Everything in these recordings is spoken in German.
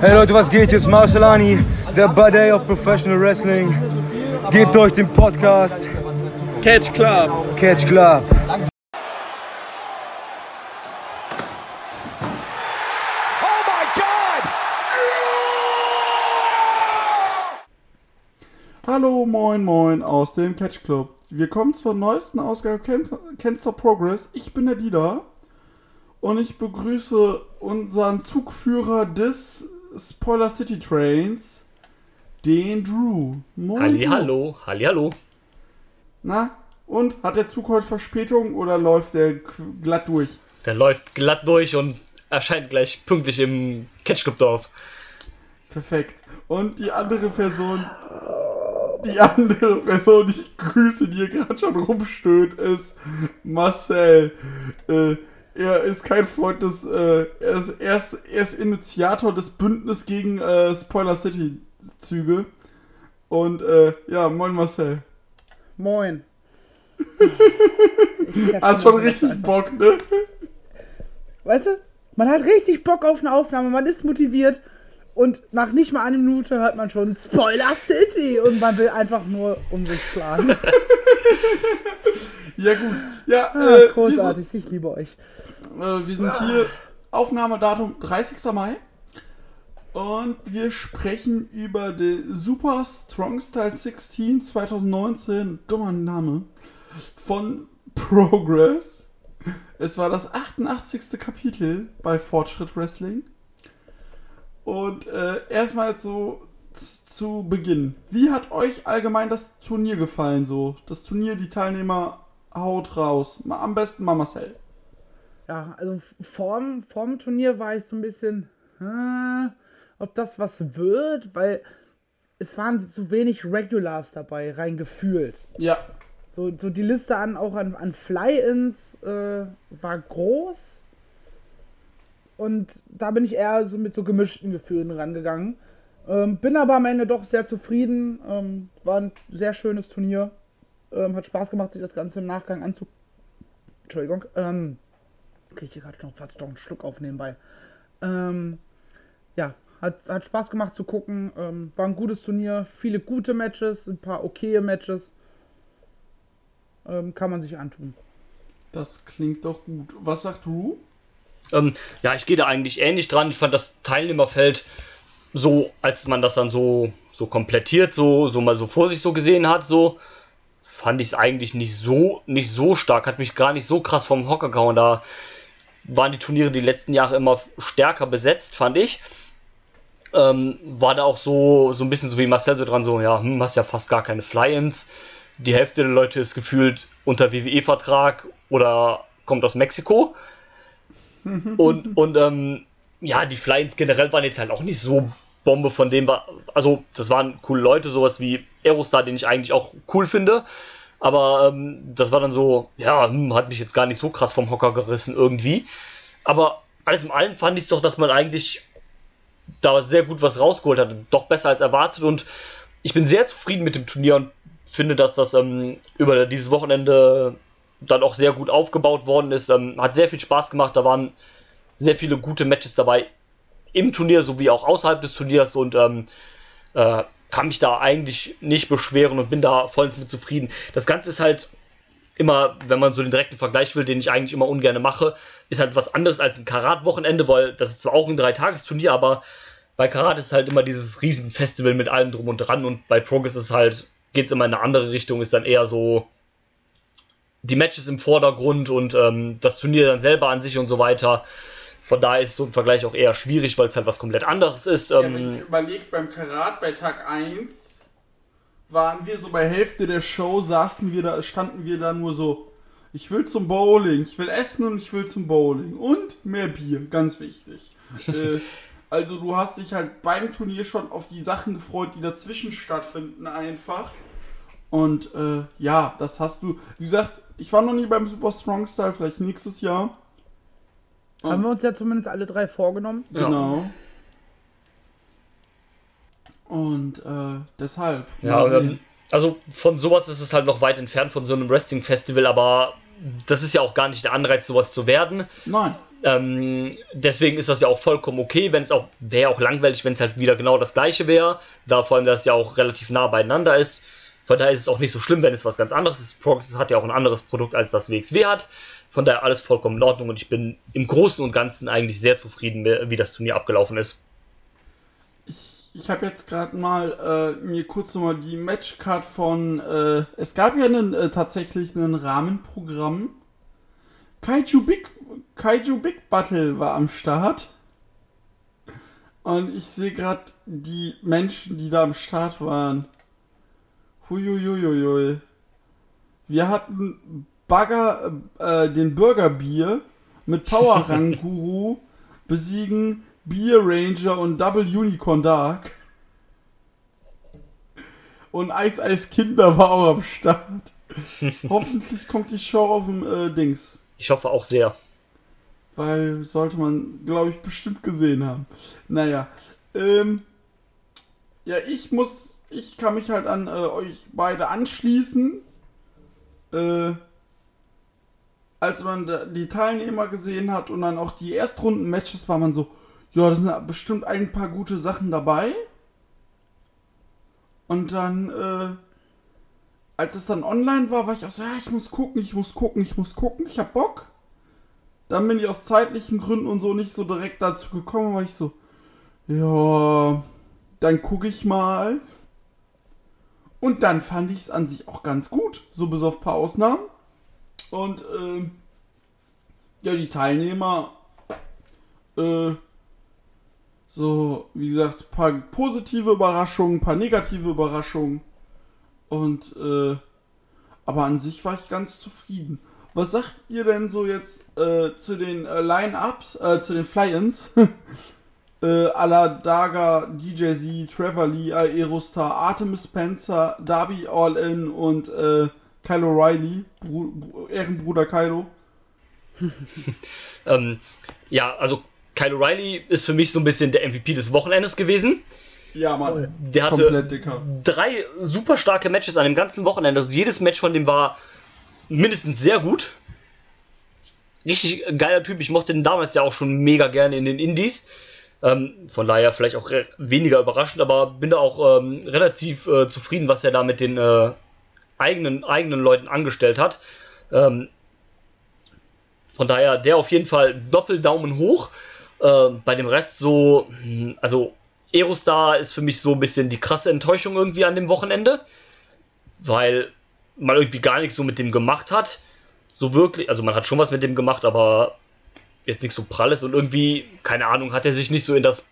Hey Leute, was geht? Hier ist Marcelani, der Buddy of Professional Wrestling. Gebt euch den Podcast Catch Club. Catch Club. Hallo, moin, moin aus dem Catch Club. Wir kommen zur neuesten Ausgabe Can Can't Stop Progress. Ich bin der Dieter und ich begrüße unseren Zugführer des Spoiler City Trains, den Drew. Moin. Halli, hallo, halli, hallo. Na, und hat der Zug heute Verspätung oder läuft der glatt durch? Der läuft glatt durch und erscheint gleich pünktlich im Catch Club Dorf. Perfekt. Und die andere Person die andere Person, die ich grüße, die hier gerade schon rumstöhnt, ist Marcel. Äh, er ist kein Freund des, äh, er, ist, er, ist, er ist Initiator des Bündnisses gegen äh, Spoiler City Züge. Und äh, ja, moin Marcel. Moin. Hast schon richtig Bock, ne? Weißt du, man hat richtig Bock auf eine Aufnahme, man ist motiviert und nach nicht mal einer Minute hört man schon Spoiler City und man will einfach nur um sich schlagen. ja, gut. Ja, ah, äh, großartig, sind, ich liebe euch. Äh, wir sind hier, Aufnahmedatum 30. Mai. Und wir sprechen über den Super Strong Style 16 2019, dummer Name, von Progress. Es war das 88. Kapitel bei Fortschritt Wrestling. Und äh, erstmal so zu Beginn. Wie hat euch allgemein das Turnier gefallen so? Das Turnier, die Teilnehmer haut raus. Am besten mal Marcel. Ja, also vorm, vorm Turnier war ich so ein bisschen, äh, ob das was wird, weil es waren zu wenig Regulars dabei, rein gefühlt. Ja. So, so die Liste an auch an, an Fly-Ins äh, war groß und da bin ich eher so mit so gemischten Gefühlen rangegangen. Ähm, bin aber am Ende doch sehr zufrieden. Ähm, war ein sehr schönes Turnier. Ähm, hat Spaß gemacht, sich das Ganze im Nachgang anzu. Entschuldigung. Ähm, kriege ich hier gerade noch fast noch einen Schluck auf nebenbei. Ähm, ja, hat, hat Spaß gemacht zu gucken. Ähm, war ein gutes Turnier. Viele gute Matches, ein paar okaye Matches. Ähm, kann man sich antun. Das klingt doch gut. Was sagt du? Ähm, ja, ich gehe da eigentlich ähnlich dran. Ich fand das Teilnehmerfeld so, als man das dann so, so komplettiert, so, so mal so vor sich so gesehen hat, so fand ich es eigentlich nicht so, nicht so stark, hat mich gar nicht so krass vom Hocker gehauen. Da waren die Turniere die letzten Jahre immer stärker besetzt, fand ich. Ähm, war da auch so, so ein bisschen so wie Marcel so dran, so, ja, hm, hast ja fast gar keine Fly-Ins. Die Hälfte der Leute ist gefühlt unter WWE-Vertrag oder kommt aus Mexiko und und ähm, ja, die Fly-Ins generell waren jetzt halt auch nicht so Bombe von dem, also das waren coole Leute, sowas wie Aerostar, den ich eigentlich auch cool finde. Aber ähm, das war dann so, ja, hm, hat mich jetzt gar nicht so krass vom Hocker gerissen irgendwie. Aber alles in allem fand ich doch, dass man eigentlich da sehr gut was rausgeholt hat. Doch besser als erwartet. Und ich bin sehr zufrieden mit dem Turnier und finde, dass das ähm, über dieses Wochenende dann auch sehr gut aufgebaut worden ist. Ähm, hat sehr viel Spaß gemacht. Da waren sehr viele gute Matches dabei im Turnier sowie auch außerhalb des Turniers und ähm, äh, kann mich da eigentlich nicht beschweren und bin da vollends mit zufrieden. Das Ganze ist halt immer, wenn man so den direkten Vergleich will, den ich eigentlich immer ungern mache, ist halt was anderes als ein Karat-Wochenende, weil das ist zwar auch ein Dreitagesturnier, aber bei Karat ist halt immer dieses Riesenfestival mit allem drum und dran und bei Progress ist halt, geht es immer in eine andere Richtung, ist dann eher so, die Matches im Vordergrund und ähm, das Turnier dann selber an sich und so weiter. Von daher ist so ein Vergleich auch eher schwierig, weil es halt was komplett anderes ist. Ähm, ja, wenn ich überlege, beim Karat bei Tag 1 waren wir so bei Hälfte der Show, saßen wir da, standen wir da nur so, ich will zum Bowling, ich will essen und ich will zum Bowling. Und mehr Bier, ganz wichtig. äh, also du hast dich halt beim Turnier schon auf die Sachen gefreut, die dazwischen stattfinden einfach. Und äh, ja, das hast du, wie gesagt, ich war noch nie beim Super Strong Style, vielleicht nächstes Jahr. Und Haben wir uns ja zumindest alle drei vorgenommen. Genau. Und äh, deshalb. Ja, ähm, also von sowas ist es halt noch weit entfernt von so einem Wrestling-Festival, aber das ist ja auch gar nicht der Anreiz, sowas zu werden. Nein. Ähm, deswegen ist das ja auch vollkommen okay, wenn es auch, wäre auch langweilig, wenn es halt wieder genau das gleiche wäre, da vor allem das ja auch relativ nah beieinander ist. Von daher ist es auch nicht so schlimm, wenn es was ganz anderes ist. Progress hat ja auch ein anderes Produkt, als das WXW hat. Von daher alles vollkommen in Ordnung und ich bin im Großen und Ganzen eigentlich sehr zufrieden, wie das Turnier abgelaufen ist. Ich, ich habe jetzt gerade mal äh, mir kurz nochmal die Matchcard von. Äh, es gab ja einen, äh, tatsächlich ein Rahmenprogramm. Kaiju Big, Kaiju Big Battle war am Start. Und ich sehe gerade die Menschen, die da am Start waren. Huiuiuiui. Wir hatten Bagger, äh, den Burgerbier mit Power Rang Guru besiegen Beer Ranger und Double Unicorn Dark. Und Eis Eis Kinder war auch am Start. Hoffentlich kommt die Show auf dem äh, Dings. Ich hoffe auch sehr. Weil sollte man, glaube ich, bestimmt gesehen haben. Naja. Ähm, ja, ich muss, ich kann mich halt an äh, euch beide anschließen. Äh, als man die Teilnehmer gesehen hat und dann auch die Erstrunden-Matches, war man so, ja, da sind bestimmt ein paar gute Sachen dabei. Und dann, äh, als es dann online war, war ich auch so, ja, ich muss gucken, ich muss gucken, ich muss gucken, ich hab Bock. Dann bin ich aus zeitlichen Gründen und so nicht so direkt dazu gekommen, war ich so, ja, dann gucke ich mal. Und dann fand ich es an sich auch ganz gut, so bis auf ein paar Ausnahmen. Und äh, ja, die Teilnehmer, äh, so, wie gesagt, ein paar positive Überraschungen, ein paar negative Überraschungen. Und, äh, aber an sich war ich ganz zufrieden. Was sagt ihr denn so jetzt äh, zu den äh, Line-Ups, äh, zu den Fly-Ins? äh, Ala Daga, DJ Z, Trevor Lee, Aerostar, Artemis Spencer, Darby All-In und äh, Kylo Riley, Bru Ehrenbruder Kylo. ähm, ja, also Kylo Riley ist für mich so ein bisschen der MVP des Wochenendes gewesen. Ja, Mann. Der hatte drei super starke Matches an dem ganzen Wochenende. Also jedes Match von dem war mindestens sehr gut. Richtig geiler Typ. Ich mochte den damals ja auch schon mega gerne in den Indies. Ähm, von daher vielleicht auch weniger überraschend, aber bin da auch ähm, relativ äh, zufrieden, was er da mit den äh, eigenen, eigenen Leuten angestellt hat. Ähm, von daher, der auf jeden Fall Doppeldaumen hoch. Äh, bei dem Rest so, hm, also Aerostar ist für mich so ein bisschen die krasse Enttäuschung irgendwie an dem Wochenende, weil man irgendwie gar nichts so mit dem gemacht hat. So wirklich, also man hat schon was mit dem gemacht, aber jetzt nichts so pralles und irgendwie, keine Ahnung, hat er sich nicht so in das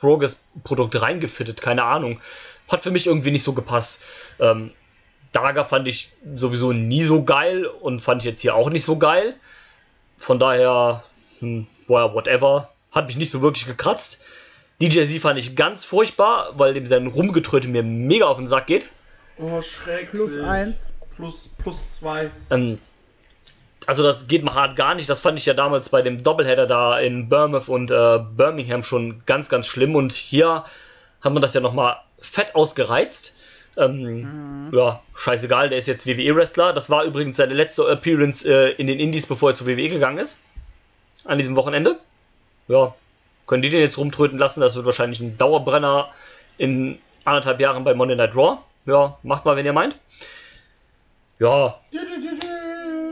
Progress-Produkt reingefittet, keine Ahnung. Hat für mich irgendwie nicht so gepasst. Ähm, Daga fand ich sowieso nie so geil und fand ich jetzt hier auch nicht so geil. Von daher, hm, well, whatever. Hat mich nicht so wirklich gekratzt. DJ Z fand ich ganz furchtbar, weil dem sein Rumgetröte mir mega auf den Sack geht. Oh, schrecklich. Plus eins. Plus, plus zwei. Ähm, also das geht mal hart gar nicht. Das fand ich ja damals bei dem Doubleheader da in Bournemouth und äh, Birmingham schon ganz, ganz schlimm. Und hier haben wir das ja nochmal fett ausgereizt. Ähm, mhm. Ja, scheißegal, der ist jetzt WWE-Wrestler. Das war übrigens seine letzte Appearance äh, in den Indies, bevor er zu WWE gegangen ist. An diesem Wochenende. Ja, können die den jetzt rumtröten lassen? Das wird wahrscheinlich ein Dauerbrenner in anderthalb Jahren bei Monday Night Raw. Ja, macht mal, wenn ihr meint. Ja.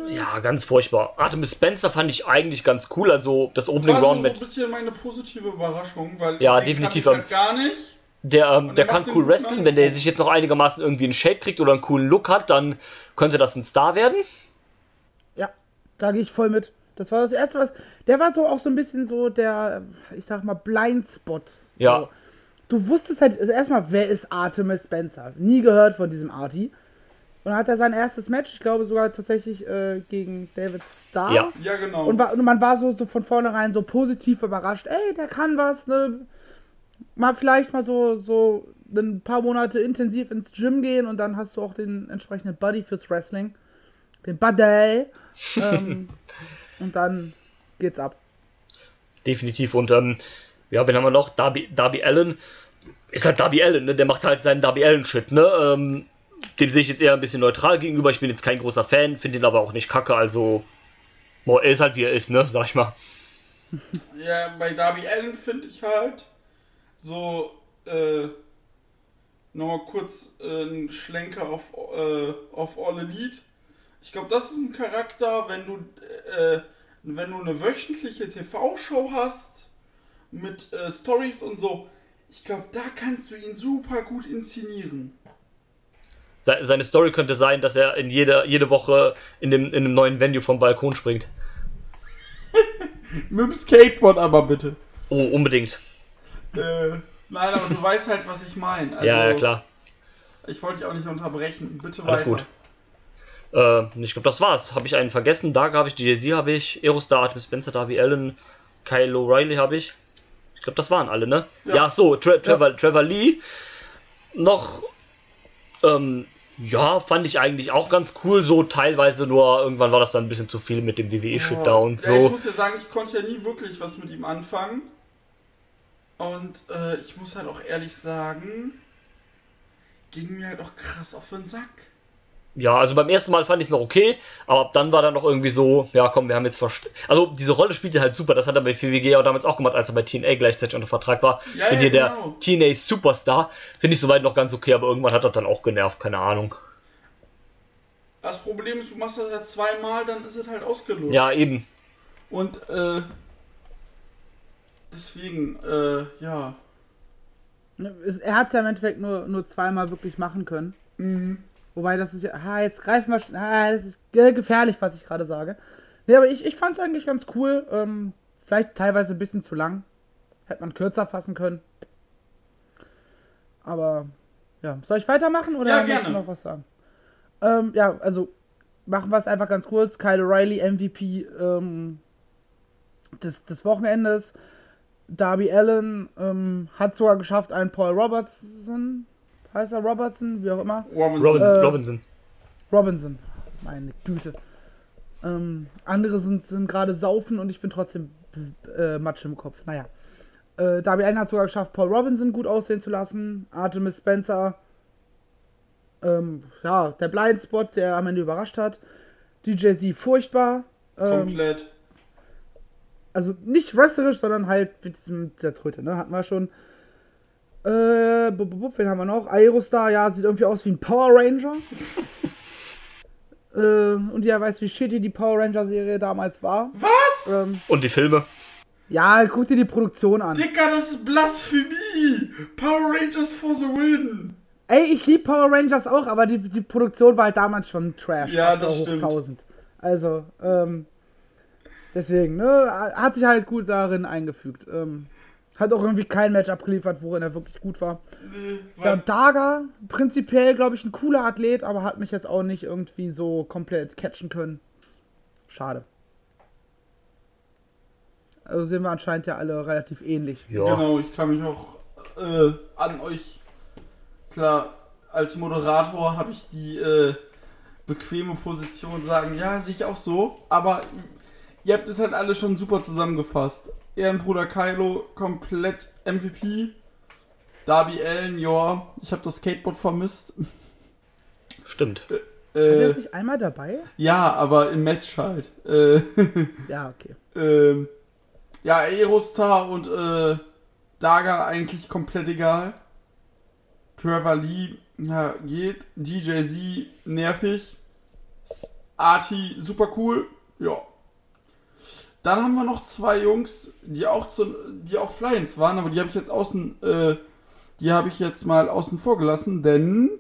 Ja, ganz furchtbar. Artemis Spencer fand ich eigentlich ganz cool. Also das Opening Round mit. Das ist so ein bisschen meine positive Überraschung, weil ja, definitiv. Halt gar nicht. Der, ähm, der kann cool wrestlen, wenn der sich jetzt noch einigermaßen irgendwie in Shape kriegt oder einen coolen Look hat, dann könnte das ein Star werden. Ja, da gehe ich voll mit. Das war das erste, was. Der war so auch so ein bisschen so der, ich sag mal, Blindspot. So. Ja. Du wusstest halt also erstmal, wer ist Artemis Spencer? Nie gehört von diesem Artie. Und dann hat er sein erstes Match, ich glaube sogar tatsächlich äh, gegen David Starr. Ja, ja genau. Und, war, und, man war so, so von vornherein so positiv überrascht. Ey, der kann was, ne? Mal vielleicht mal so, so ein paar Monate intensiv ins Gym gehen und dann hast du auch den entsprechenden Buddy fürs Wrestling. Den Buddy. ähm, und dann geht's ab. Definitiv. Und ähm, ja, wen haben wir noch? Darby, Darby Allen. Ist halt Darby Allen, ne? Der macht halt seinen Darby Allen-Shit, ne? Ähm, dem sehe ich jetzt eher ein bisschen neutral gegenüber. Ich bin jetzt kein großer Fan, finde ihn aber auch nicht kacke. Also, boah, er ist halt wie er ist, ne? Sag ich mal. Ja, bei Darby Allen finde ich halt so, äh, nochmal kurz äh, einen Schlenker auf, äh, auf All Elite. Ich glaube, das ist ein Charakter, wenn du, äh, wenn du eine wöchentliche TV-Show hast mit äh, Stories und so. Ich glaube, da kannst du ihn super gut inszenieren. Se seine Story könnte sein, dass er in jeder, jede Woche in, dem, in einem neuen Venue vom Balkon springt. Mit dem Skateboard aber bitte. Oh, unbedingt. Äh, nein, aber du weißt halt, was ich meine. Also, ja, ja, klar. Ich wollte dich auch nicht unterbrechen. Bitte Alles weiter. gut. Äh, ich glaube, das war's. Habe ich einen vergessen? Daga habe ich, DJ habe ich, Aerostar, Artemis Spencer, Darby Allen, Kyle O'Reilly habe ich. Ich glaube, das waren alle, ne? Ja. Ja, so, Tra Trevor, Trevor Lee. Noch, ähm, ja, fand ich eigentlich auch ganz cool. So teilweise nur, irgendwann war das dann ein bisschen zu viel mit dem WWE-Shit da und Ja, ich so. muss ja sagen, ich konnte ja nie wirklich was mit ihm anfangen. Und äh, ich muss halt auch ehrlich sagen, ging mir halt auch krass auf den Sack. Ja, also beim ersten Mal fand ich es noch okay, aber ab dann war dann noch irgendwie so, ja komm, wir haben jetzt verst Also diese Rolle spielte halt super, das hat er bei PWG ja damals auch gemacht, als er bei TNA gleichzeitig unter Vertrag war. Ja, Bin ja, hier genau. der TNA Superstar, finde ich soweit noch ganz okay, aber irgendwann hat er dann auch genervt, keine Ahnung. Das Problem ist, du machst das halt zweimal, dann ist es halt ausgelutscht. Ja, eben. Und äh, deswegen, äh, ja. Es- Er hat es ja im Endeffekt nur, nur zweimal wirklich machen können. Wobei das ist ja, ah, jetzt greifen wir, sch- ah, das ist ge- gefährlich, was ich gerade sage. Nee, aber ich, ich fand es eigentlich ganz cool. Ähm, vielleicht teilweise ein bisschen zu lang. Hätte man kürzer fassen können. Aber, ja. Soll ich weitermachen oder Ja, du noch was sagen? Ähm, ja, also machen wir es einfach ganz kurz. Kyle O'Reilly, MVP ähm, des, des Wochenendes. Darby Allen ähm, hat sogar geschafft, einen Paul Robertson, heißt er Robertson, wie auch immer, Robinson. Robin, Äh, Robinson. Robinson, meine Güte. Ähm, andere sind, sind gerade saufen und ich bin trotzdem äh, Matsch im Kopf. Naja. Äh, Darby Allen hat sogar geschafft, Paul Robinson gut aussehen zu lassen. Artemis Spencer. Ähm, ja, der Blindspot, der am Ende überrascht hat. DJ Z furchtbar. Ähm, Komplett. Also nicht wrestlerisch, sondern halt mit diesem dieser Tröte, ne? Hatten wir schon. Äh, bub, bub, wen haben wir noch? Aerostar, ja, sieht irgendwie aus wie ein Power Ranger. äh, und ja, weiß, wie shitty die Power Ranger Serie damals war. Was? Ähm, Und die Filme. ja, guck dir die Produktion an. Dicker, das ist Blasphemie! Power Rangers for the win! Ey, ich liebe Power Rangers auch, aber die, die Produktion war halt damals schon Trash. Ja, das hoch stimmt. 1000. Also, ähm, deswegen, ne, hat sich halt gut darin eingefügt. Ähm, hat auch irgendwie kein Match abgeliefert, worin er wirklich gut war. Nee, Ja, weil, und Daga, prinzipiell, glaube ich, ein cooler Athlet, aber hat mich jetzt auch nicht irgendwie so komplett catchen können. Schade. Also sehen wir anscheinend ja alle relativ ähnlich. Ja. Genau, ich kann mich auch äh, an euch. Klar, als Moderator habe ich die äh, bequeme Position sagen, ja, sehe ich auch so, aber ihr habt es halt alle schon super zusammengefasst. Ehrenbruder Kylo, komplett MVP. Darby Allen, ja, ich habe das Skateboard vermisst. Stimmt. Ist er Äh, jetzt nicht einmal dabei? ja, aber im Match halt. Äh, Ja, okay. Ähm, ja, Aerostar und äh, Daga eigentlich komplett egal. Trevor Lee, ja, geht. DJ Z, nervig. Arti, super cool. Ja. Dann haben wir noch zwei Jungs, die auch zu, die auch Flyins waren, aber die habe ich jetzt außen, äh, die habe ich jetzt mal außen vor gelassen, denn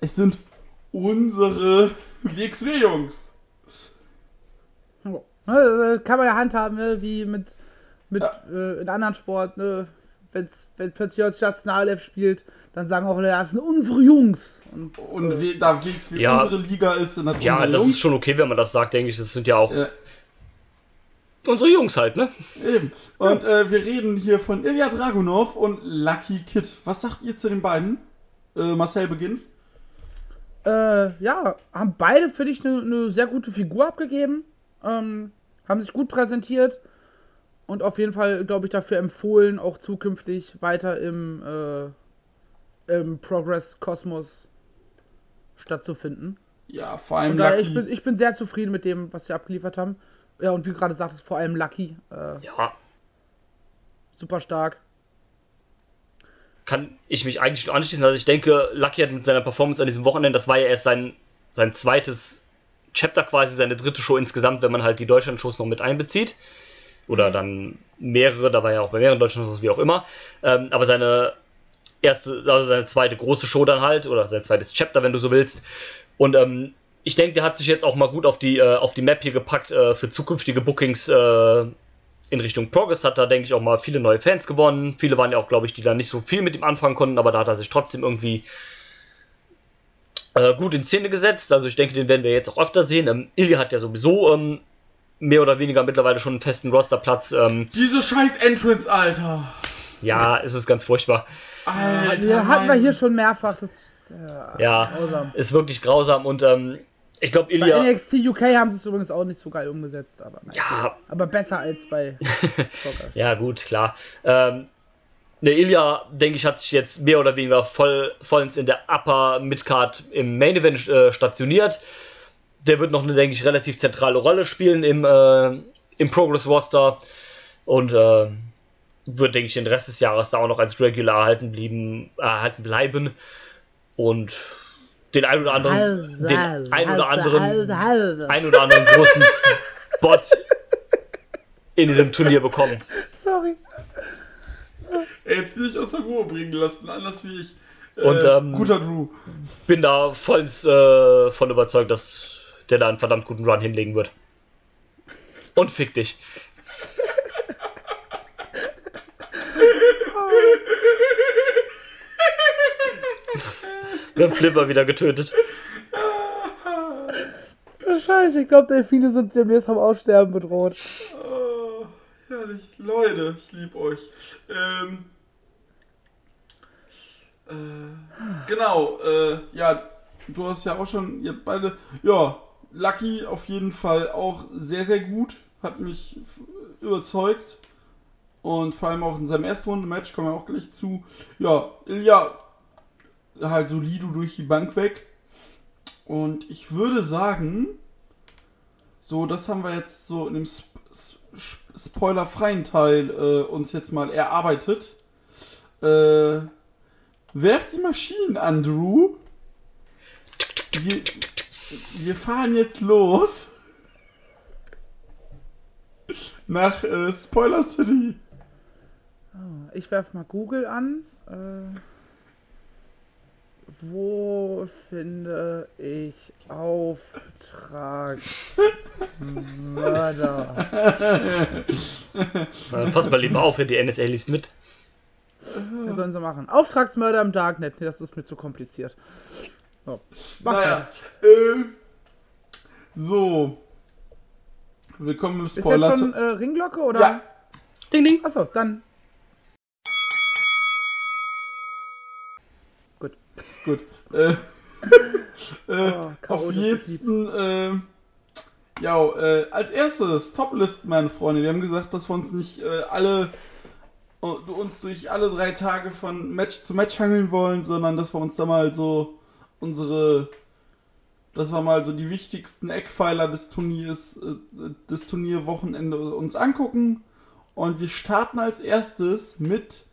es sind unsere WXW-Jungs. Ne, äh, Kann man ja handhaben, ne? wie mit, mit äh, in anderen Sport, ne? Wenn's, wenn plötzlich als Nationalelf spielt, dann sagen auch, das sind unsere Jungs. Und Und we, da WXW Ja. unsere Liga ist, sind das Ja, unsere das Jungs. ist schon okay, wenn man das sagt, denke ich. Das sind ja auch Ja, unsere Jungs halt, ne? eben. Und äh, wir reden hier von Ilya Dragunov und Lucky Kid. Was sagt ihr zu den beiden? Äh, Marcel beginnt. äh, ja, haben beide, finde ich, eine ne sehr gute Figur abgegeben. Ähm, haben sich gut präsentiert. Und auf jeden Fall, glaube ich, dafür empfohlen, auch zukünftig weiter im, äh, im Progress-Kosmos stattzufinden. Ja, vor allem Lucky. ich, bin, ich bin sehr zufrieden mit dem, was wir abgeliefert haben. Ja, und wie du gerade sagtest, vor allem Lucky. Äh, Ja, super stark. kann ich mich eigentlich nur anschließen. Also ich denke, Lucky hat mit seiner Performance an diesem Wochenende, das war ja erst sein, sein zweites Chapter quasi, seine dritte Show insgesamt, wenn man halt die Deutschland-Shows noch mit einbezieht. Oder dann mehrere, da war ja auch bei mehreren Deutschland-Shows, wie auch immer. Ähm, aber seine erste, also seine zweite große Show dann halt, oder sein zweites Chapter, wenn du so willst. Und ähm, ich denke, der hat sich jetzt auch mal gut auf die, äh, auf die Map hier gepackt äh, für zukünftige Bookings äh, in Richtung Progress. Hat da, denke ich, auch mal viele neue Fans gewonnen. Viele waren ja auch, glaube ich, die da nicht so viel mit ihm anfangen konnten, aber da hat er sich trotzdem irgendwie äh, gut in Szene gesetzt. Also ich denke, den werden wir jetzt auch öfter sehen. Ähm, Ilya hat ja sowieso ähm, mehr oder weniger mittlerweile schon einen festen Rosterplatz. Ähm, Diese scheiß Entrance, Alter. ja, es ist ganz furchtbar. Alter. Ja, hatten wir hier schon mehrfach. Das ist äh, Ja, grausam. ist wirklich grausam und ähm, ich glaube, Bei Ilya. NXT UK haben sie es übrigens auch nicht so geil umgesetzt, aber nein. Ja, Aber besser als bei. Ja, gut, klar. Ähm, der Ilya, denke ich, hat sich jetzt mehr oder weniger voll, vollends in der Upper Midcard im Main Event äh, stationiert. Der wird noch eine, denke ich, relativ zentrale Rolle spielen im, äh, im Progress Roster und äh, wird, denke ich, den Rest des Jahres da auch noch als Regular erhalten, blieben, erhalten bleiben. Und den ein oder anderen, den ein oder anderen, ein oder anderen großen Spot in diesem Turnier bekommen. Sorry. Jetzt nicht aus der Ruhe bringen lassen, anders wie ich. Äh, Und, ähm, guter Drew. bin da vollends äh, von überzeugt, dass der da einen verdammt guten Run hinlegen wird. Und fick dich. Wir haben Flipper wieder getötet. Scheiße, ich glaube, Delfine sind demnächst vom Aussterben bedroht. Oh, herrlich. Leute, ich lieb euch. Ähm, äh, genau, äh, ja, du hast ja auch schon, ihr beide, ja, Lucky auf jeden Fall auch sehr, sehr gut. Hat mich überzeugt. Und vor allem auch in seinem ersten Runde-Match kommen wir auch gleich zu. Ja, Ilja, halt solide durch die Bank weg. Und ich würde sagen, so, das haben wir jetzt so in dem Sp Sp spoilerfreien Teil äh, uns jetzt mal erarbeitet. Äh, werft die Maschinen an, Drew. Wir, wir fahren jetzt los. Nach äh, Spoiler City. Ich werf mal Google an. Äh, wo finde ich Auftragsmörder? Pass mal lieber auf, wenn die NSA liest mit. Was sollen sie machen? Auftragsmörder im Darknet. Nee, das ist mir zu kompliziert. So. Mach Naja, äh, so. Willkommen im Ist jetzt Spoiler schon äh, Ringglocke oder? Ja. Ding, ding. Achso, dann. Gut. Äh, äh, Oh, auf jeden äh, ja, äh, als erstes Toplist, meine Freunde. Wir haben gesagt, dass wir uns nicht äh, alle äh, uns durch alle drei Tage von Match zu Match hangeln wollen, sondern dass wir uns da mal so unsere dass wir mal so die wichtigsten Eckpfeiler des Turniers, äh, des Turnierwochenende uns angucken. Und wir starten als erstes mit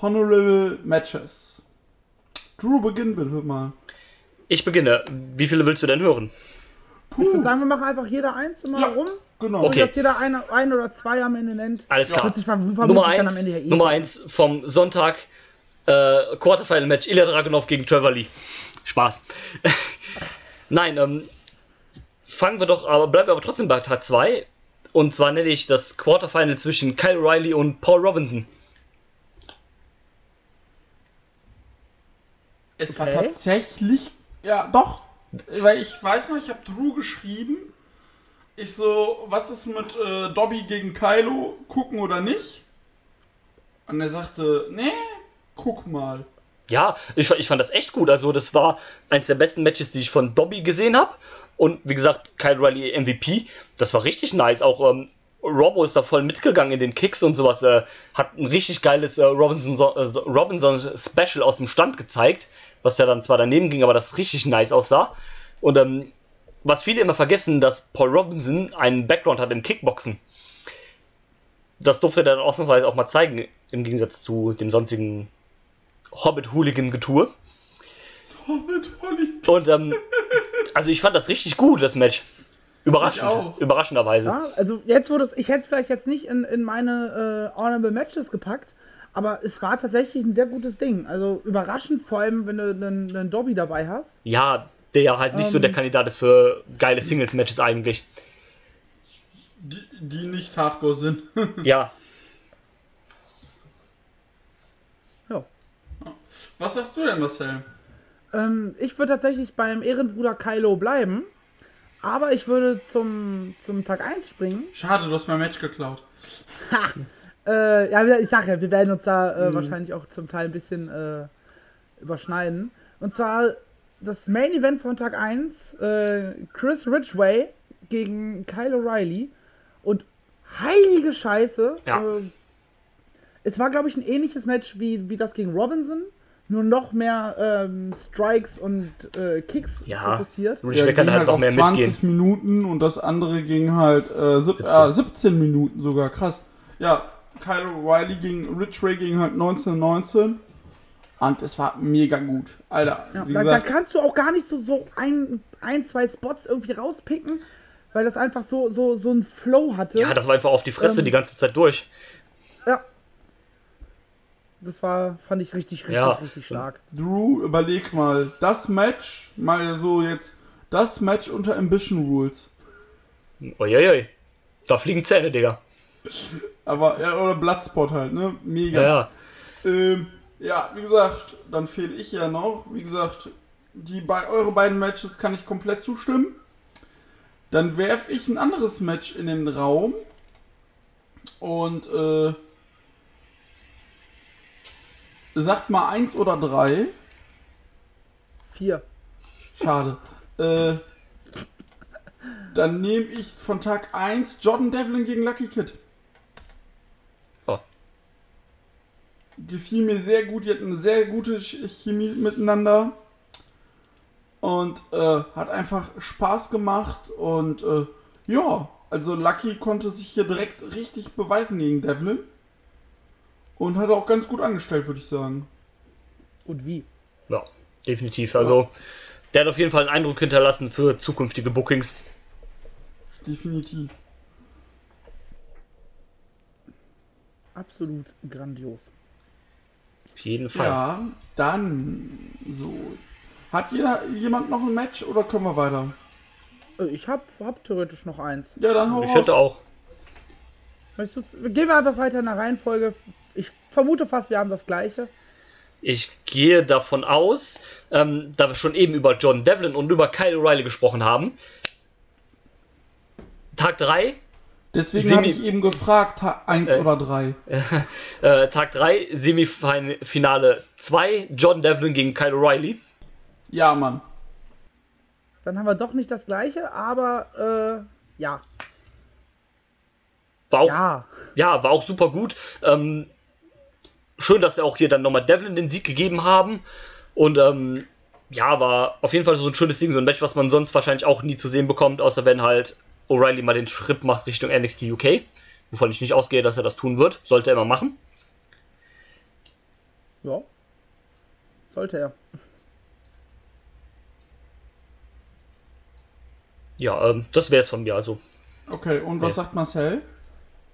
Honorable Matches. Drew, beginn bitte mal. Ich beginne. Wie viele willst du denn hören? Ich würde sagen, wir machen einfach jeder eins immer Ja. rum. Genau. Und Okay. dass jeder ein, ein oder zwei am Ende nennt. Alles klar. Nummer dann 1 am Ende ja eh Nummer eins vom Sonntag. Äh, Quarterfinal-Match Ilya Dragunov gegen Trevor Lee. Spaß. Nein, ähm, fangen wir doch, aber bleiben wir aber trotzdem bei Tag 2. Und zwar nenne ich das Quarterfinal zwischen Kyle Riley und Paul Robinson. Es war Okay. tatsächlich, ja, doch. Weil ich weiß noch, ich habe Drew geschrieben. Ich so, was ist mit äh, Dobby gegen Kylo? Gucken oder nicht? Und er sagte, nee, guck mal. Ja, ich, ich fand das echt gut. Also, das war eins der besten Matches, die ich von Dobby gesehen habe. Und wie gesagt, Kyle Riley MVP. Das war richtig nice. Auch ähm, Robbo ist da voll mitgegangen in den Kicks und sowas. Äh, hat ein richtig geiles äh, Robinson, äh, Robinson Special aus dem Stand gezeigt, was ja dann zwar daneben ging, aber das richtig nice aussah. Und ähm, was viele immer vergessen, dass Paul Robinson einen Background hat im Kickboxen. Das durfte er dann ausnahmsweise auch mal zeigen, im Gegensatz zu dem sonstigen Hobbit-Hooligan-Getue. Hobbit-Hooligan. Und ähm, also ich fand das richtig gut, das Match. Überraschend, Ich auch. überraschenderweise. Ja, also jetzt wurde es, ich hätte es vielleicht jetzt nicht in, in meine äh, Honorable Matches gepackt, aber es war tatsächlich ein sehr gutes Ding. Also überraschend, vor allem wenn du einen, einen Dobby dabei hast. Ja, der ja halt nicht so Ähm. der Kandidat ist für geile Singles-Matches eigentlich. Die, die nicht Hardcore sind. Ja, Ja. Was sagst du denn, Marcel? Ähm, ich würde tatsächlich beim Ehrenbruder Kylo bleiben, aber ich würde zum, zum Tag 1 springen. Schade, du hast mein Match geklaut. Äh, ja, ich sag ja, wir werden uns da äh, wahrscheinlich auch zum Teil ein bisschen äh, überschneiden. Und zwar das Main Event von Tag 1, äh, Chris Ridgway gegen Kyle O'Reilly. Und heilige Scheiße. Ja. Äh, es war, glaube ich, ein ähnliches Match wie, wie das gegen Robinson. Nur noch mehr ähm, Strikes und äh, Kicks ja. fokussiert. Rich ja, kann ging halt noch auf mehr 20 mitgehen. Minuten und das andere ging halt äh, sieb, 17. Ah, 17 Minuten sogar, krass. Ja, Kyle O'Reilly gegen Ridgway ging halt 1919 und es war mega gut. Alter, Ja, da, da kannst du auch gar nicht so, so ein, ein, zwei Spots irgendwie rauspicken, weil das einfach so, so, so einen Flow hatte. Ja, das war einfach auf die Fresse Ähm. die ganze Zeit durch. Ja. Das war, fand ich richtig, richtig, Ja. richtig stark. Drew, überleg mal, das Match, mal so jetzt, das Match unter Ambition Rules. Uiuiui. Da fliegen Zähne, Digga. Aber, ja, oder Bloodspot halt, ne? Mega. Ja, ja. Ähm, ja, wie gesagt, dann fehle ich ja noch. Wie gesagt, die bei eure beiden Matches kann ich komplett zustimmen. Dann werfe ich ein anderes Match in den Raum. Und äh, sagt mal eins oder drei. Vier. Schade. äh, dann nehme ich von Tag 1 Jordan Devlin gegen Lucky Kid. Oh. Gefiel mir sehr gut, die hatten eine sehr gute Ch- Chemie miteinander. Und äh, hat einfach Spaß gemacht. Und äh, ja, also Lucky konnte sich hier direkt richtig beweisen gegen Devlin. Und hat auch ganz gut angestellt, würde ich sagen. Und wie? ja, definitiv. Also, der hat auf jeden Fall einen Eindruck hinterlassen für zukünftige Bookings. Definitiv. Absolut grandios. Auf jeden Fall. Ja, dann so. Hat jeder, jemand noch ein Match oder können wir weiter? Äh, Ich hab, hab theoretisch noch eins. Ja, dann hau Ich raus. hätte auch. Möchtest du, gehen wir einfach weiter in der Reihenfolge. Ich vermute fast, wir haben das gleiche. Ich gehe davon aus, ähm, da wir schon eben über John Devlin und über Kyle O'Reilly gesprochen haben. Tag 3, Deswegen habe ich eben gefragt, ha- eins Äh. oder drei. äh, Tag 3, Semifinale 2, John Devlin gegen Kyle O'Reilly. Ja, Mann. Dann haben wir doch nicht das gleiche, aber äh, ja. War auch, ja. Ja. war auch super gut. Ähm, schön, dass sie auch hier dann nochmal Devlin den Sieg gegeben haben. Und ähm, ja, war auf jeden Fall so ein schönes Ding, so ein Match, was man sonst wahrscheinlich auch nie zu sehen bekommt, außer wenn halt O'Reilly mal den Schritt macht Richtung NXT UK. Wovon ich nicht ausgehe, dass er das tun wird. Sollte er immer machen. Ja. Sollte er. Ja, ähm, das wäre es von mir. Also, Okay, und was sagt Marcel?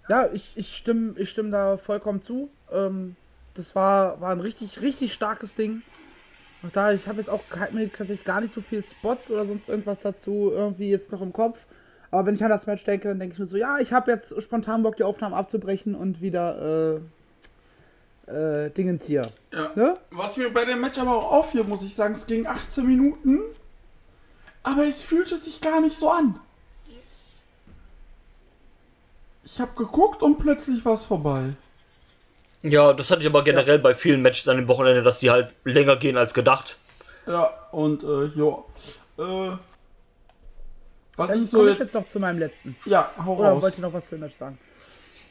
Ja, ich, ich stimme ich stimm da vollkommen zu. Ähm, das war, war ein richtig, richtig starkes Ding. Auch da, ich habe jetzt auch mir tatsächlich gar nicht so viele Spots oder sonst irgendwas dazu irgendwie jetzt noch im Kopf. Aber wenn ich an das Match denke, dann denke ich mir so, ja, ich habe jetzt spontan Bock, die Aufnahmen abzubrechen und wieder äh, äh, Dingens hier. Ja. Ne? Was mir bei dem Match aber auch auffiel, muss ich sagen, es ging 18 Minuten. Aber es fühlte sich gar nicht so an. Ich habe geguckt und plötzlich war es vorbei. Ja, das hatte ich aber generell bei vielen Matches an dem Wochenende, dass die halt länger gehen als gedacht. Ja, und äh, ja. Äh, Was Dann ich so komme ich jetzt, jetzt noch zu meinem letzten. ja, hau Oder raus. wollt ihr noch was zu dem Match sagen?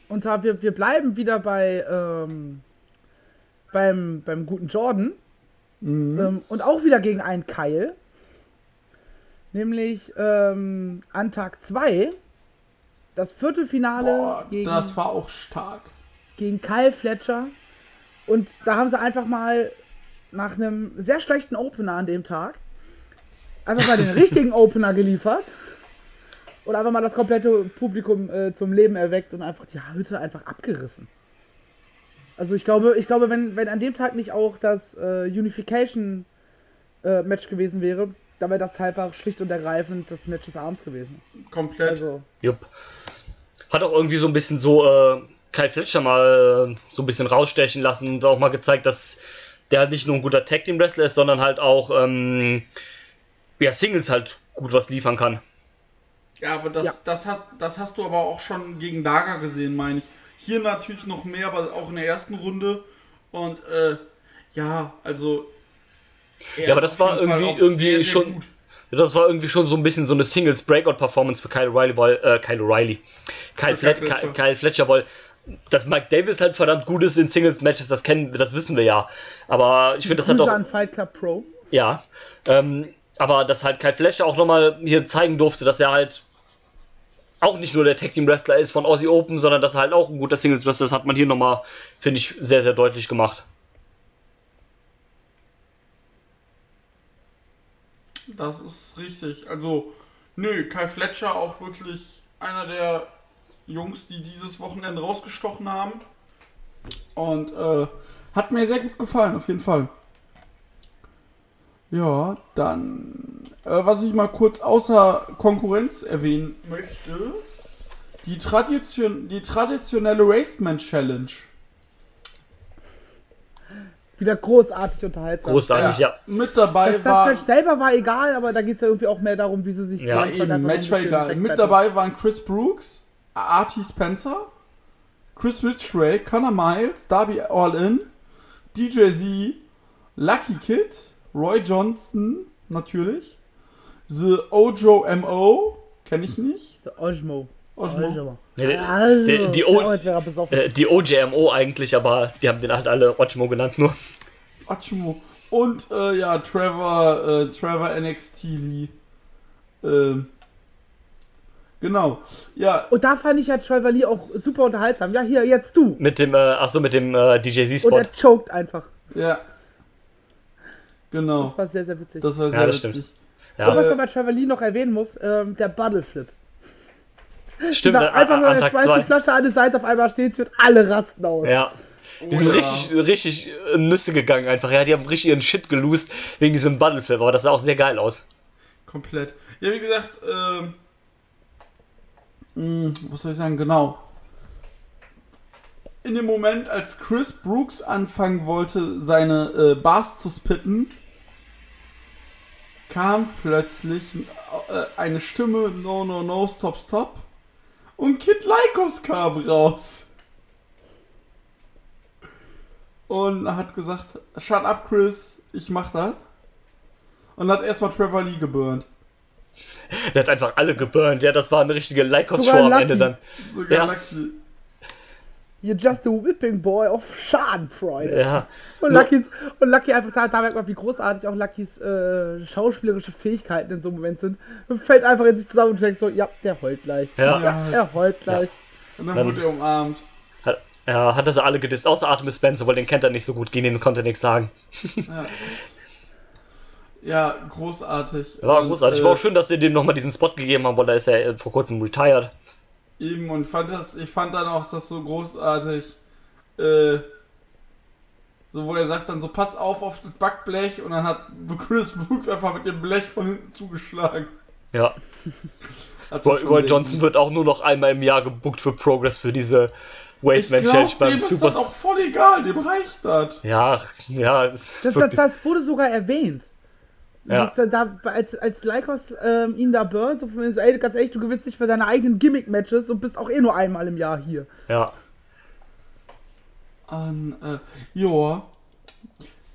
Und zwar, wir, wir bleiben wieder bei ähm, beim, beim guten Jordan. Mhm. Ähm, und auch wieder gegen einen Keil. Nämlich ähm, an Tag 2 das Viertelfinale Boah, gegen, das war auch stark. Gegen Kyle Fletcher. Und da haben sie einfach mal nach einem sehr schlechten Opener an dem Tag einfach mal den richtigen Opener geliefert. Und einfach mal das komplette Publikum äh, zum Leben erweckt und einfach die Hütte einfach abgerissen. Also ich glaube, ich glaube, wenn, wenn an dem Tag nicht auch das äh, Unification äh, Match gewesen wäre, dann wäre das einfach schlicht und ergreifend das Match des Abends gewesen. Komplett. Also, Jupp. Hat auch irgendwie so ein bisschen so Kyle Fletcher mal äh, so ein bisschen rausstechen lassen und auch mal gezeigt, dass der halt nicht nur ein guter Tag Team Wrestler ist, sondern halt auch ähm, ja, Singles halt gut was liefern kann. Ja, aber das, Ja. Das, hat, das hast du aber auch schon gegen Daga gesehen, meine ich. Hier natürlich noch mehr, aber auch in der ersten Runde. Und äh, ja, also. er Ja, aber das war Fall irgendwie- irgendwie sehr, sehr schon- gut. Das war irgendwie schon so ein bisschen so eine Singles Breakout Performance für Kyle O'Reilly, weil äh, Kyle O'Reilly, Kyle, Flet Fletcher. Kyle, Kyle Fletcher, weil dass Mike Davis halt verdammt gut ist in Singles Matches, das kennen, das wissen wir ja. Aber ich finde, das hat Grüße doch an Fight Club Pro. Ja, ähm, aber dass halt Kyle Fletcher auch nochmal hier zeigen durfte, dass er halt auch nicht nur der Tag Team Wrestler ist von Aussie Open, sondern dass er halt auch ein guter Singles Wrestler ist, hat man hier nochmal, finde ich, sehr, sehr deutlich gemacht. Das ist richtig. Also, nö, Kai Fletcher auch wirklich einer der Jungs, die dieses Wochenende rausgestochen haben. Und äh, hat mir sehr gut gefallen, auf jeden Fall. Ja, dann, äh, was ich mal kurz außer Konkurrenz erwähnen möchte, die, Tradition, die traditionelle Raceman Challenge. Wieder großartig unterhaltsam. Großartig, ja. Mit dabei Das, das war... Match selber war egal, aber da geht es ja irgendwie auch mehr darum, wie sie sich Ja, eben, einfach Match war egal. Mit dabei waren Chris Brooks, Artie Spencer, Chris Ridgway, Connor Miles, Darby All-In, DJ Z, Lucky Kid, Roy Johnson, natürlich, The Ojo M.O., kenne ich nicht. Der Ojmo. Ojmo. Ojmo. Nee, Also, die- die O- besoffen. Äh, die OJMO eigentlich, aber die haben den halt alle Ochmo genannt nur. Ochmo. Und äh, ja, Trevor, äh, Trevor NXT Lee. Ähm, genau. Ja, Und da fand ich ja Trevor Lee auch super unterhaltsam. Ja, hier, jetzt du. Mit dem, äh, achso, mit dem äh, DJ Und er choked einfach. ja. Genau. Das war sehr, sehr witzig. Das war Ja, sehr das witzig. Ja, Und was man bei Trevor Lee noch erwähnen muss, ähm, der Bottle Flip. stimmt. Dieser, äh, einfach nur, an er schmeißt die Flasche an die Seite, auf einmal steht sie und alle rasten aus. Ja. Die sind Oh ja. richtig, richtig äh, Nüsse gegangen einfach. Ja, die haben richtig ihren Shit geloost wegen diesem Battleflip, aber das sah auch sehr geil aus. Komplett. Ja, wie gesagt, ähm, mh, was soll ich sagen, genau. In dem Moment, als Chris Brooks anfangen wollte, seine äh, Bars zu spitten, kam plötzlich äh, eine Stimme, no, no, no, stop, stop. Und Kid Lycos kam raus. Und hat gesagt, shut up, Chris, ich mach das. Und hat erstmal Trevor Lee geburnt. Der hat einfach alle geburnt. Ja, das war eine richtige Lycos-Show Sogar am. Ende dann. Sogar Ja. Lucky. You're just a whipping boy of Schadenfreude. Ja. Und Lucky, und Lucky einfach, da, da merkt man, wie großartig auch Luckys äh, schauspielerische Fähigkeiten in so einem Moment sind. Und fällt einfach in sich zusammen und denkt so, ja, der heult gleich. Ja. ja er heult gleich. Und dann Dann- wurde er umarmt. Hat, ja, hat sie alle gedisst, außer Artemis Spencer, weil den kennt er nicht so gut, gegen den konnte er nichts sagen. Ja, großartig. War Und, großartig. äh, War auch schön, dass sie dem nochmal diesen Spot gegeben haben, weil da ist er äh, vor kurzem retired. Eben, und fand das, ich fand dann auch das so großartig. Äh, so, wo er sagt dann so, pass auf auf das Backblech und dann hat Chris Brooks einfach mit dem Blech von hinten zugeschlagen. Ja. Roy, Johnson wird auch nur noch einmal im Jahr gebuckt für Progress für diese Wasteman Challenge dem beim ist Super. das auch voll egal, dem reicht das. Ja, ja, das, Das, das, das wurde sogar erwähnt. Ja. Da, da, als, als Lycos ähm, ihn da burnt, so so, ey, ganz ehrlich, du gewinnst nicht für deine eigenen Gimmick-Matches und bist auch eh nur einmal im Jahr hier. ja. An, äh, joa.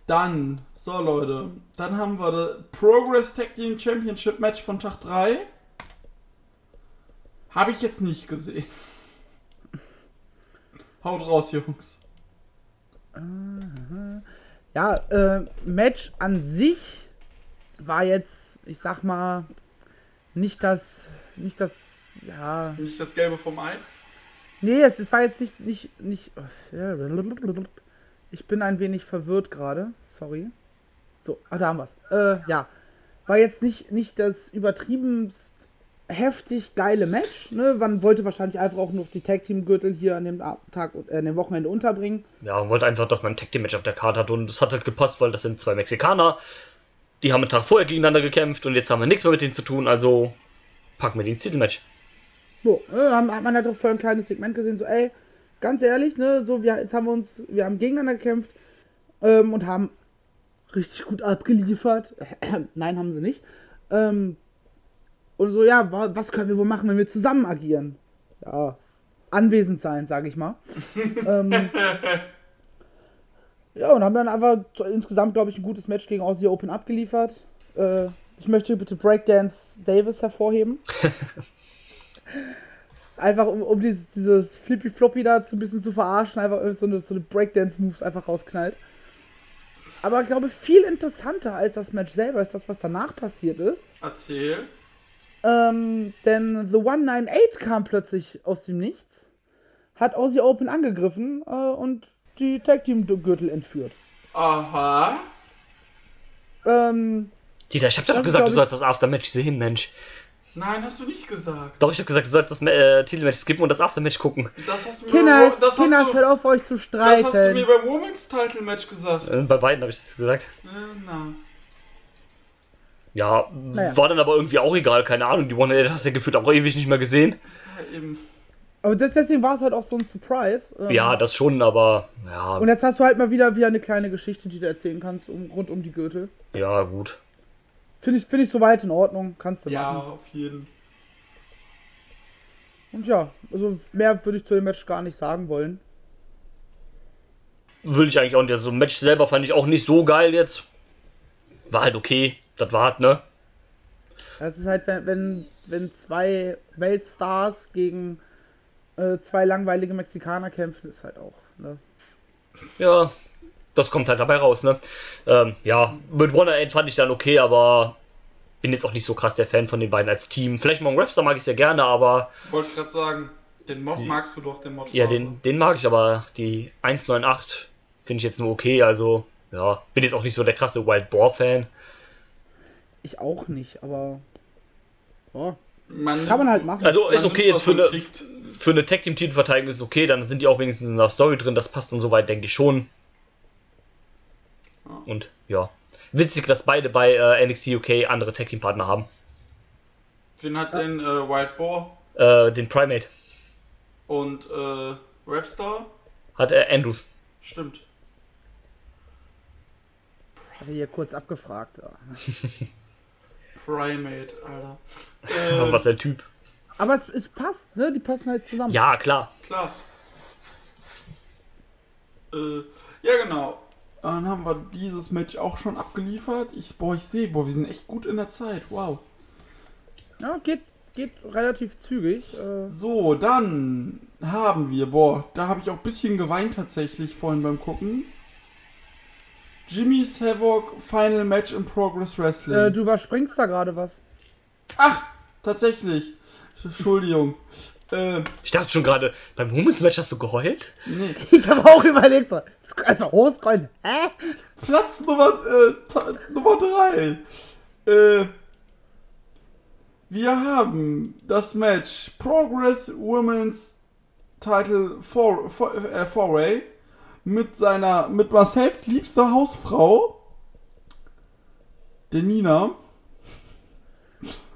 Dann, so Leute, dann haben wir das Progress Tag Team Championship Match von Tag 3. Habe ich jetzt nicht gesehen. Haut raus, Jungs. Ja, äh, Match an sich war jetzt, ich sag mal, nicht das, nicht das, ja, Nicht das Gelbe vom Ei. nee, es, es war jetzt nicht, nicht, nicht, ich bin ein wenig verwirrt gerade, sorry. So, ah, da haben wir's. Äh, ja, war jetzt nicht, nicht das übertriebenst heftig geile Match, ne, man wollte wahrscheinlich einfach auch noch die Tag-Team-Gürtel hier an dem Tag, äh, an dem Wochenende unterbringen. Ja, man wollte einfach, dass man ein Tag Team Match auf der Karte hat und es hat halt gepasst, weil das sind zwei Mexikaner. Die haben einen Tag vorher gegeneinander gekämpft und jetzt haben wir nichts mehr mit denen zu tun, also packen wir die ins Titelmatch. So, haben, hat man halt auch vorher ein kleines Segment gesehen, so, ey, ganz ehrlich, ne, so, wir, jetzt haben wir uns, wir haben gegeneinander gekämpft ähm, und haben richtig gut abgeliefert. Nein, haben sie nicht. Ähm, und so, ja, wa- was können wir wohl machen, wenn wir zusammen agieren? Ja, anwesend sein, sage ich mal. ähm, ja, und haben dann einfach so insgesamt, glaube ich, ein gutes Match gegen Aussie Open abgeliefert. Äh, ich möchte bitte Breakdance Davis hervorheben. einfach um, um dieses, dieses Flippy Floppy da so ein bisschen zu verarschen, einfach so eine, so eine Breakdance-Moves einfach rausknallt. Aber ich glaube, viel interessanter als das Match selber ist das, was danach passiert ist. Erzähl. Ähm, denn The 198 kam plötzlich aus dem Nichts, hat Aussie Open angegriffen äh, und die Tag Team Gürtel entführt. Aha. Ähm, Dieter, ich hab doch gesagt, du sollst das Aftermatch sehen, Mensch. Nein, hast du nicht gesagt. Doch, ich hab gesagt, du sollst das äh, Titelmatch skippen und das Aftermatch gucken. Das hast du mir, Kinders, das hast Kinders, du, hört auf euch zu das hast du mir streiten. beim Women's Title Match gesagt. Äh, bei beiden habe ich das gesagt. Äh, na. Ja, Naja. war dann aber irgendwie auch egal, keine Ahnung. Die One hast du ja gefühlt auch ewig nicht mehr gesehen. Ja, eben. Aber das, deswegen war es halt auch so ein Surprise. Ähm, Ja, das schon, aber ja, Und jetzt hast du halt mal wieder, wieder eine kleine Geschichte, die du erzählen kannst, um, rund um die Gürtel. ja, gut. Finde ich, find ich soweit in Ordnung, kannst du Ja, machen. auf jeden. Und ja, also mehr würde ich zu dem Match gar nicht sagen wollen. Will ich eigentlich auch nicht. Also, Match selber fand ich auch nicht so geil jetzt. War halt okay. Das war halt, ne? Es ist halt, wenn, wenn, wenn zwei Weltstars gegen äh, zwei langweilige Mexikaner kämpfen, ist halt auch, ne? Ja, das kommt halt dabei raus, ne? Ähm, ja, mit One Eight fand ich dann okay, aber bin jetzt auch nicht so krass der Fan von den beiden als Team. Vielleicht Mon Rapstar mag ich sehr gerne, aber Wollte ich gerade sagen. Den Mod magst du doch, den Mod. ja, den, den mag ich, aber die 198 finde ich jetzt nur okay, also ja, bin jetzt auch nicht so der krasse Wild Boar Fan. Ich auch nicht, aber. Ja, Man, kann man halt machen. Also ist man okay nimmt, jetzt für eine, kriegt. Für eine Tag Team Titelverteidigung ist okay, dann sind die auch wenigstens in der Story drin, das passt dann soweit, denke ich schon. Und ja, witzig, dass beide bei äh, NXT UK andere Tag Team Partner haben. Wen hat denn äh, Wild Boar Äh, den Primate und äh, Rapstar? hat äh, Andrews. Stimmt. Hatte hier kurz abgefragt. Ja. Primate, Alter. Aber Äh, Was ein Typ. Aber es, es passt, ne? Die passen halt zusammen. Ja, klar. klar. Äh, ja, genau. Dann haben wir dieses Match auch schon abgeliefert. Ich, boah, ich sehe, boah, wir sind echt gut in der Zeit. Wow. Ja, geht, geht relativ zügig. Äh, So, dann haben wir, boah, da habe ich auch ein bisschen geweint tatsächlich vorhin beim Gucken. Jimmy's Havoc Final Match in Progress Wrestling. äh, du überspringst da gerade was. Ach, tatsächlich. Entschuldigung. Äh, Ich dachte schon gerade, beim Women's Match hast du geheult? nee. Ich habe auch überlegt, so, also hochscrollen. Hä? Platz Nummer, äh, Nummer 3. Äh, wir haben das Match Progress Women's Title for, for, äh, Foray mit seiner, mit Marcells liebster Hausfrau, der Nina.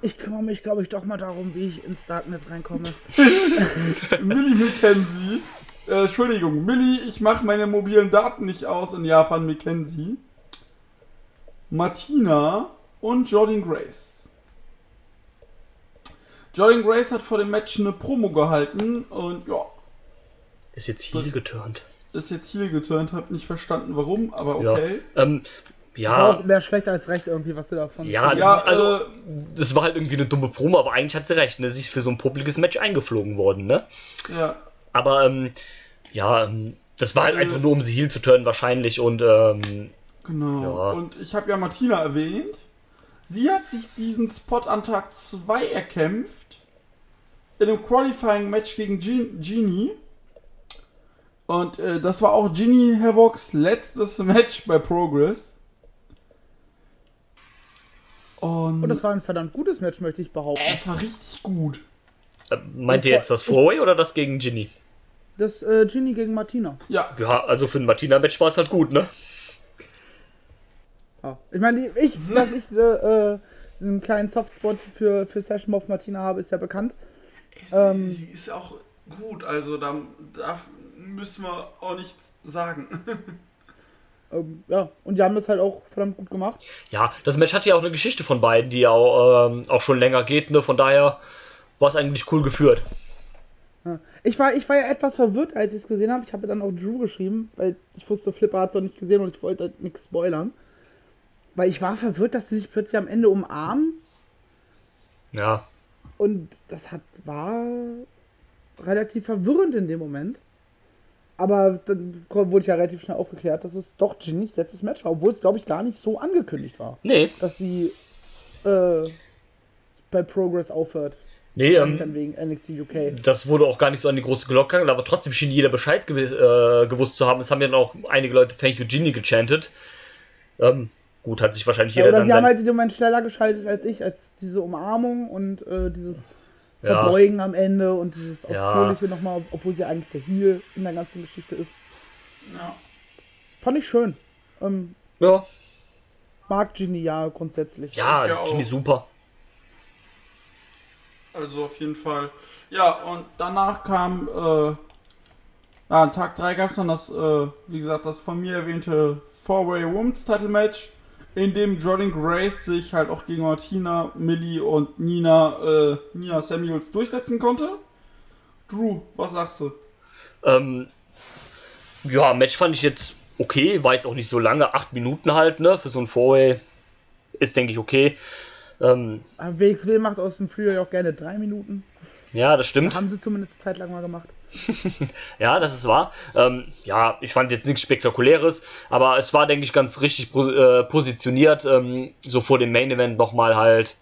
Ich kümmere mich, glaube ich, doch mal darum, wie ich ins Darknet reinkomme. Millie McKenzie. Äh, Entschuldigung, Millie, ich mache meine mobilen Daten nicht aus in Japan, McKenzie. Martina und Jordan Grace. Jordan Grace hat vor dem Match eine Promo gehalten und ja, Ist jetzt heel geturnt. ist jetzt hier geturnt, hab nicht verstanden warum, aber Ja. okay. War Ja, auch mehr schlecht als recht irgendwie, was du davon ja, Ja, also äh, das war halt irgendwie eine dumme Promo, aber eigentlich hat sie recht, ne? Sie ist für so ein publikes Match eingeflogen worden, ne? ja. Aber ähm, ja, ähm, das war halt Äh. einfach nur, um sie heel zu turnen wahrscheinlich und ähm, Genau. Ja. Und ich habe ja Martina erwähnt. Sie hat sich diesen Spot an Tag 2 erkämpft. In einem Qualifying-Match gegen Gen Genie. Und äh, das war auch Genie Havocs letztes Match bei Progress. Und, Und das war ein verdammt gutes Match, möchte ich behaupten. es war richtig gut. äh, meint ihr jetzt das Four-Way oder das gegen Ginny? Das äh, Genie gegen Martina. Ja, Ja, also für ein Martina-Match war es halt gut, ne? Ja. Ich meine, ich, dass ich äh, äh, einen kleinen Softspot für, für Session auf Martina habe, ist ja bekannt. es, Ähm. sie ist auch gut. Also da, da müssen wir auch nichts sagen. Ähm, ja, und die haben das halt auch verdammt gut gemacht. Ja, das Match hat ja auch eine Geschichte von beiden, die ja auch, ähm, auch schon länger geht, ne? Von daher war es eigentlich cool geführt. Ja. Ich, war, ich war ja etwas verwirrt, als ich es gesehen habe. Ich habe dann auch Drew geschrieben, weil ich wusste, Flipper hat es noch nicht gesehen und ich wollte halt nichts spoilern. Weil ich war verwirrt, dass sie sich plötzlich am Ende umarmen Ja, und das hat, war relativ verwirrend in dem Moment. Aber dann wurde ich ja relativ schnell aufgeklärt, dass es doch Ginnys letztes Match war, obwohl es, glaube ich, gar nicht so angekündigt war, nee, dass sie äh, bei Progress aufhört. nee, Dann ähm, wegen NXT UK. das wurde auch gar nicht so an die große Glocke gegangen, aber trotzdem schien jeder Bescheid gewi äh, gewusst zu haben. Es haben ja dann auch einige Leute Thank you Ginny gechantet. Ähm, gut, hat sich wahrscheinlich Ja, jeder oder dann sie haben halt dem Moment schneller geschaltet als ich, als diese Umarmung und äh, dieses Ja. Verbeugen am Ende und dieses Ja. Ausführliche nochmal, obwohl sie eigentlich der Heel in der ganzen Geschichte ist. Ja. Fand ich schön. Ähm, Ja, mag Ginny ja grundsätzlich. ja, Ich ja auch. Ginny super. Also auf jeden Fall. Ja, und danach kam, äh, ja, an Tag 3 gab es dann das, äh, wie gesagt, das von mir erwähnte Four-Way Women's Title Match, in dem Jordan Grace sich halt auch gegen Martina, Millie und Nina, äh, Nina Samuels durchsetzen konnte. Drew, was sagst du? Ähm, ja, Match fand ich jetzt okay, war jetzt auch nicht so lange, acht Minuten halt, ne, für so ein Four-Way ist, denke ich, okay. Ähm, Aber WXW macht aus dem Freeway auch gerne drei Minuten. ja, das stimmt. Haben sie zumindest eine Zeit lang mal gemacht. Ja, das ist wahr. Ähm, ja, ich fand jetzt nichts Spektakuläres, aber es war, denke ich, ganz richtig äh, positioniert, ähm, so vor dem Main Event nochmal halt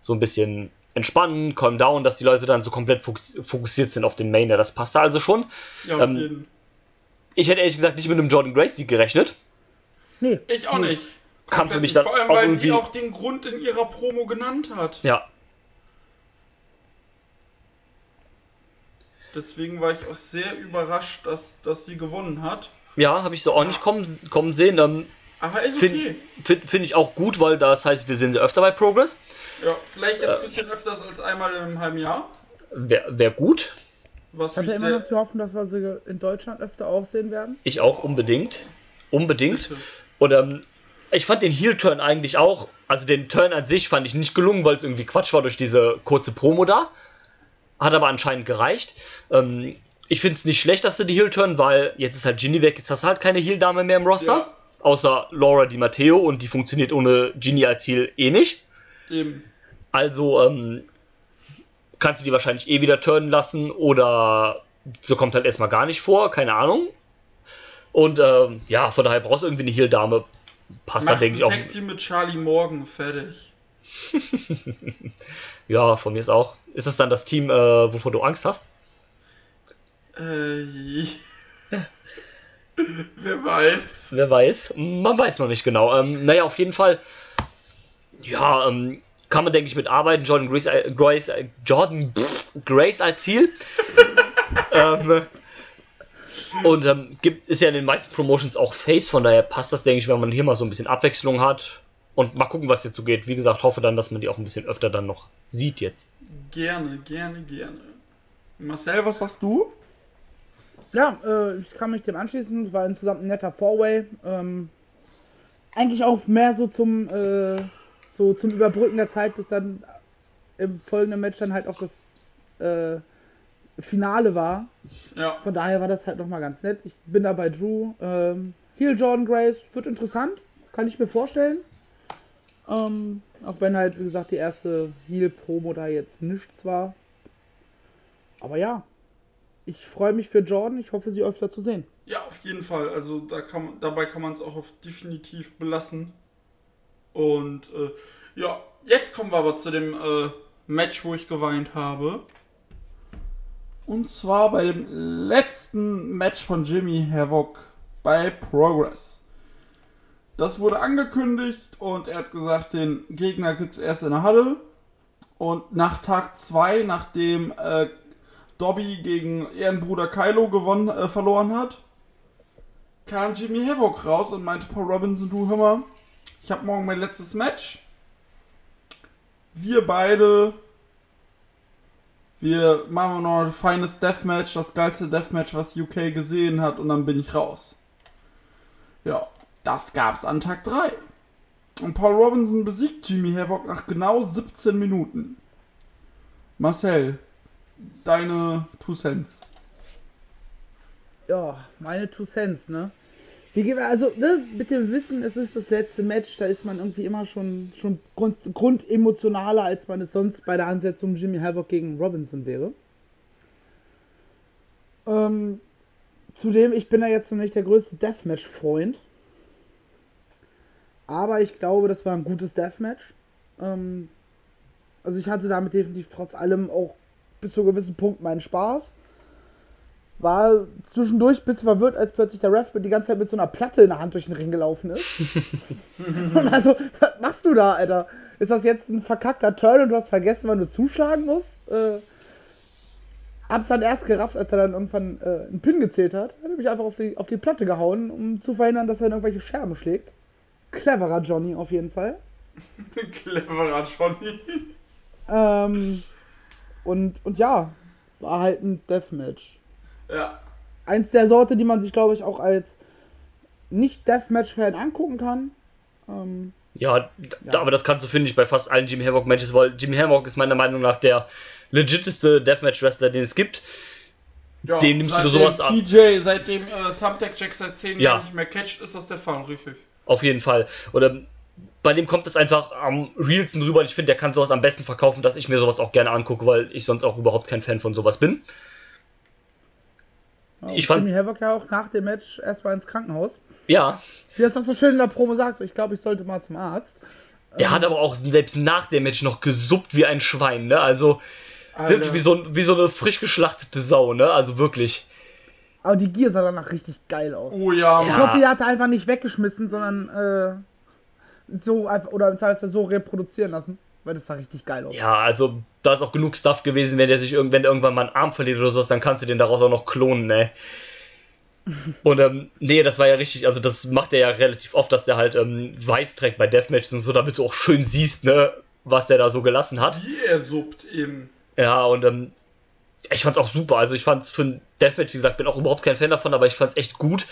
so ein bisschen entspannen, calm down, dass die Leute dann so komplett fokus fokussiert sind auf den Main. Ja, das passte also schon. Ja, auf Ähm, Ich hätte ehrlich gesagt nicht mit einem Jordan Grace Sieg gerechnet. Nee. Ich auch nicht. Kam für mich nicht. dann Vor allem, auch weil irgendwie- sie auch den Grund in ihrer Promo genannt hat. Ja, Deswegen war ich auch sehr überrascht, dass, dass sie gewonnen hat. ja, habe ich so auch nicht kommen, kommen sehen. Ähm, Aber ist okay. Finde find, find ich auch gut, weil das heißt, wir sehen sie öfter bei Progress. Ja, vielleicht Äh. jetzt ein bisschen öfters als einmal im halben Jahr. Wäre wär gut. Was Ich habe ja immer noch die Hoffnung, dass wir sie in Deutschland öfter auch sehen werden. Ich auch unbedingt. Unbedingt. Bitte. Und ähm, ich fand den Heel-Turn eigentlich auch, also den Turn an sich fand ich nicht gelungen, weil es irgendwie Quatsch war durch diese kurze Promo da. Hat aber anscheinend gereicht. Ähm, ich finde es nicht schlecht, dass sie die Heel-Turn, weil jetzt ist halt Ginny weg, jetzt hast du halt keine Heel-Dame mehr im Roster. Ja. Außer Laura Di Matteo und die funktioniert ohne Ginny als Heel eh nicht. Eben. Also ähm, kannst du die wahrscheinlich eh wieder turnen lassen oder so kommt halt erstmal gar nicht vor, keine Ahnung. Und ähm, ja, von daher brauchst du irgendwie eine Heel-Dame. Passt dann, Mach denke ich, auch. Team mit Charlie Morgan fertig. Ja, von mir ist auch. Ist es dann das Team, äh, wovor du Angst hast? Äh, wer weiß. Wer weiß. Man weiß noch nicht genau. Ähm, naja, auf jeden Fall. Ja, ähm, kann man, denke ich, mitarbeiten. Jordan Grace, äh, Grace, äh, Jordan pff, Grace als Ziel. ähm, und ähm, gibt, ist ja in den meisten Promotions auch Face, von daher passt das, denke ich, wenn man hier mal so ein bisschen Abwechslung hat. Und mal gucken, was jetzt so geht. Wie gesagt, hoffe dann, dass man die auch ein bisschen öfter dann noch sieht jetzt. Gerne, gerne, gerne. Marcel, was sagst du? Ja, äh, ich kann mich dem anschließen. War insgesamt ein netter Four-Way. Ähm, eigentlich auch mehr so zum, äh, so zum Überbrücken der Zeit, bis dann im folgenden Match dann halt auch das äh, Finale war. Ja. Von daher war das halt nochmal ganz nett. Ich bin da bei Drew. Ähm, Heel Jordan Grace wird interessant. kann ich mir vorstellen. Ähm, auch wenn halt, wie gesagt, die erste Heal-Promo da jetzt nichts war. Aber ja, ich freue mich für Jordan. Ich hoffe, sie öfter zu sehen. Ja, auf jeden Fall. Also da kann, dabei kann man es auch auf definitiv belassen. Und äh, ja, jetzt kommen wir aber zu dem äh, Match, wo ich geweint habe. Und zwar bei dem letzten Match von Jimmy Havoc bei Progress. Das wurde angekündigt und er hat gesagt, den Gegner gibt es erst in der Halle. Und nach Tag 2, nachdem äh, Dobby gegen Ehrenbruder Kylo gewonnen, äh, verloren hat, kam Jimmy Havoc raus und meinte Paul Robinson, du hör mal, ich habe morgen mein letztes Match. Wir beide, wir machen noch ein feines Deathmatch, das geilste Deathmatch, was UK gesehen hat und dann bin ich raus. Ja, das gab's an Tag 3. Und Paul Robinson besiegt Jimmy Havoc nach genau 17 Minuten. Marcel, deine Two Cents. Ja, meine Two Cents, ne? Wie gehen wir, also, ne, mit dem Wissen, es ist das letzte Match, da ist man irgendwie immer schon, schon grund, grundemotionaler, als man es sonst bei der Ansetzung Jimmy Havoc gegen Robinson wäre. Ähm, zudem, ich bin ja jetzt noch nicht der größte Deathmatch-Freund. Aber ich glaube, das war ein gutes Deathmatch. Ähm, also ich hatte damit definitiv trotz allem auch bis zu einem gewissen Punkt meinen Spaß war zwischendurch ein bisschen verwirrt, als plötzlich der Ref die ganze Zeit mit so einer Platte in der Hand durch den Ring gelaufen ist. und also, was machst du da, Alter? Ist das jetzt ein verkackter Turn und du hast vergessen, wann du zuschlagen musst? Äh, hab's dann erst gerafft, als er dann irgendwann äh, einen Pin gezählt hat. Hat er mich einfach auf die, auf die Platte gehauen, um zu verhindern, dass er in irgendwelche Scherben schlägt. Cleverer Johnny auf jeden Fall. Cleverer Johnny. Ähm, und, und ja, war halt ein Deathmatch. Ja. eins der Sorte, die man sich, glaube ich, auch als Nicht-Deathmatch-Fan angucken kann. Ähm, Ja, d- aber das kannst du, finde ich, bei fast allen Jimmy Havoc-Matches, weil Jimmy Havoc ist meiner Meinung nach der legiteste Deathmatch-Wrestler, den es gibt. Ja Den nimmst du sowas ab. TJ, seitdem äh, Thumbtack Jack seit 10 Ja. Jahren nicht mehr catcht, ist das der Fall, richtig. Auf jeden Fall. Oder bei dem kommt es einfach am realsten rüber und ich finde, der kann sowas am besten verkaufen, dass ich mir sowas auch gerne angucke, weil ich sonst auch überhaupt kein Fan von sowas bin. ja, Ich fand- Jimmy Havoc ja auch nach dem Match erstmal ins Krankenhaus. Ja, Wie das doch so schön in der Promo sagt, so, ich glaube, ich sollte mal zum Arzt. der hat aber auch selbst nach dem Match noch gesuppt wie ein Schwein, ne? Also wirklich wie so, wie so eine frisch geschlachtete Sau, ne? Also wirklich. Aber die Gier sah danach richtig geil aus. Oh ja, Ich Ja. hoffe, die hat er einfach nicht weggeschmissen, sondern äh, so einfach, oder im Zweifelsfall so reproduzieren lassen. Weil das sah richtig geil aus. Ja, also da ist auch genug Stuff gewesen, wenn der sich irgend- wenn der irgendwann mal einen Arm verliert oder sowas, dann kannst du den daraus auch noch klonen, ne? Und ähm, nee, das war ja richtig, also das macht er ja relativ oft, dass der halt ähm, weiß trägt bei Deathmatches und so, damit du auch schön siehst, ne, was der da so gelassen hat. wie er suppt eben. Ja, und ähm, ich fand's auch super. Also ich fand's für ein Deathmatch, wie gesagt, bin auch überhaupt kein Fan davon, aber ich fand's echt gut.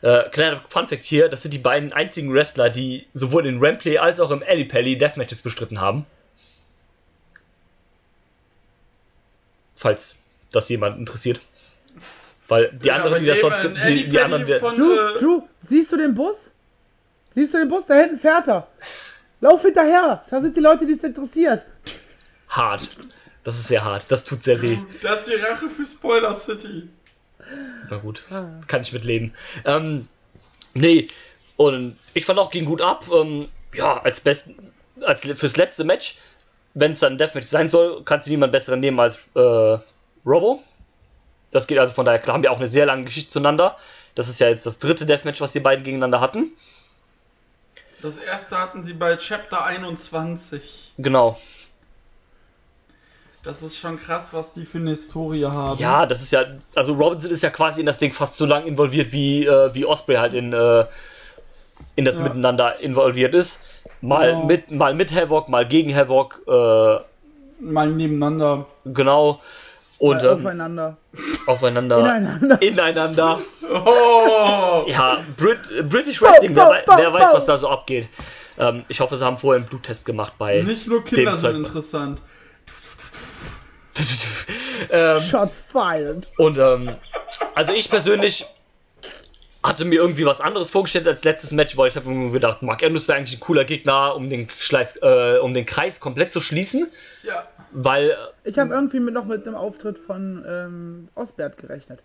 Äh, kleiner Funfact hier, das sind die beiden einzigen Wrestler, die sowohl in Ramplay als auch im Alley Pally Deathmatches bestritten haben. Falls das jemand interessiert. Weil die Ja, anderen, die das sonst gibt, die, die anderen, die, von- Drew, äh, Drew, siehst du den Bus? Siehst du den Bus? Da hinten fährt er. Lauf hinterher. Da sind die Leute, die es interessiert. hart. Das ist sehr hart. Das tut sehr weh. Das ist die Rache für Spoiler City. Na gut, kann ich mit leben. Ähm, nee, und ich fand auch ging gut ab. Ähm, ja, als besten, als fürs letzte Match, wenn es dann ein Deathmatch sein soll, kannst du niemand besseren nehmen als äh, Robo. Das geht also von daher klar, haben wir auch eine sehr lange Geschichte zueinander. Das ist ja jetzt das dritte Deathmatch, was die beiden gegeneinander hatten. Das erste hatten sie bei Chapter 21. Genau. Das ist schon krass, was die für eine Historie haben. Ja, das ist ja, also Robinson ist ja quasi in das Ding fast so lang involviert, wie, äh, wie Osprey halt in, äh, in das Ja. Miteinander involviert ist. Mal, Genau. mit, mal mit Havoc, mal gegen Havoc, äh, Mal nebeneinander. genau. Und Äh, ähm, aufeinander. aufeinander. Ineinander. Ineinander. Oh! Ja, Brit British Wrestling, bau, wer weiß, was da so abgeht. Ähm, ich hoffe, sie haben vorher einen Bluttest gemacht bei. Nicht nur Kinder dem sind interessant. Ähm, Shots fired. Und ähm, also ich persönlich hatte mir irgendwie was anderes vorgestellt als letztes Match, weil ich habe mir gedacht, Mark Andrews wäre eigentlich ein cooler Gegner, um den, Schleiß, äh, um den Kreis komplett zu schließen. Ja. Weil Ich habe irgendwie mit, noch mit einem Auftritt von ähm, Osbert gerechnet.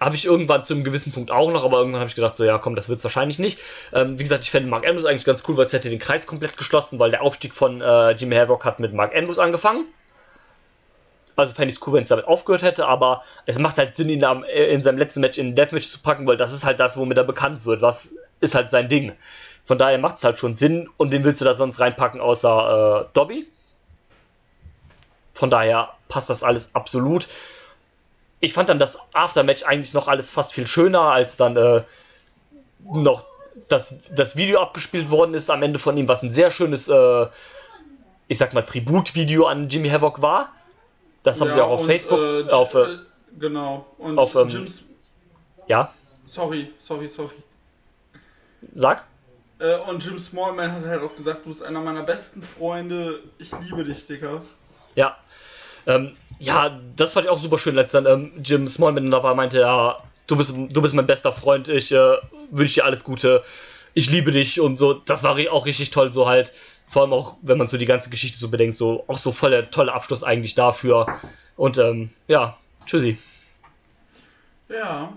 habe ich irgendwann zu einem gewissen Punkt auch noch, aber irgendwann habe ich gedacht, so ja, komm, das wird's wahrscheinlich nicht. Ähm, wie gesagt, ich fände Mark Andrews eigentlich ganz cool, weil es hätte den Kreis komplett geschlossen, weil der Aufstieg von äh, Jimmy Havoc hat mit Mark Andrews angefangen. Also fände ich es cool, wenn es damit aufgehört hätte, aber es macht halt Sinn, ihn am, äh, in seinem letzten Match in ein Deathmatch zu packen, weil das ist halt das, womit er bekannt wird. Was ist halt sein Ding. Von daher macht es halt schon Sinn und den willst du da sonst reinpacken, außer äh, Dobby. Von daher passt das alles absolut. Ich fand dann das Aftermatch eigentlich noch alles fast viel schöner, als dann äh, noch das, das Video abgespielt worden ist am Ende von ihm, was ein sehr schönes, äh, ich sag mal, Tributvideo an Jimmy Havoc war. Das haben ja, sie auch auf und, Facebook, äh, auf, äh, äh, genau. Und auf, ähm, Jims. ja, Sorry, sorry, sorry. sag. Äh, und Jim Smallman hat halt auch gesagt, du bist einer meiner besten Freunde. Ich liebe dich, Dicker. Ja. Ähm, ja, das fand ich auch super schön, als dann ähm, Jim Smallman da war, meinte, ja, du bist, du bist mein bester Freund, ich äh, wünsche dir alles Gute, ich liebe dich und so. Das war auch richtig toll, so halt. Vor allem auch, wenn man so die ganze Geschichte so bedenkt, so auch so voll der tolle Abschluss eigentlich dafür. Und ähm, ja, tschüssi. Ja.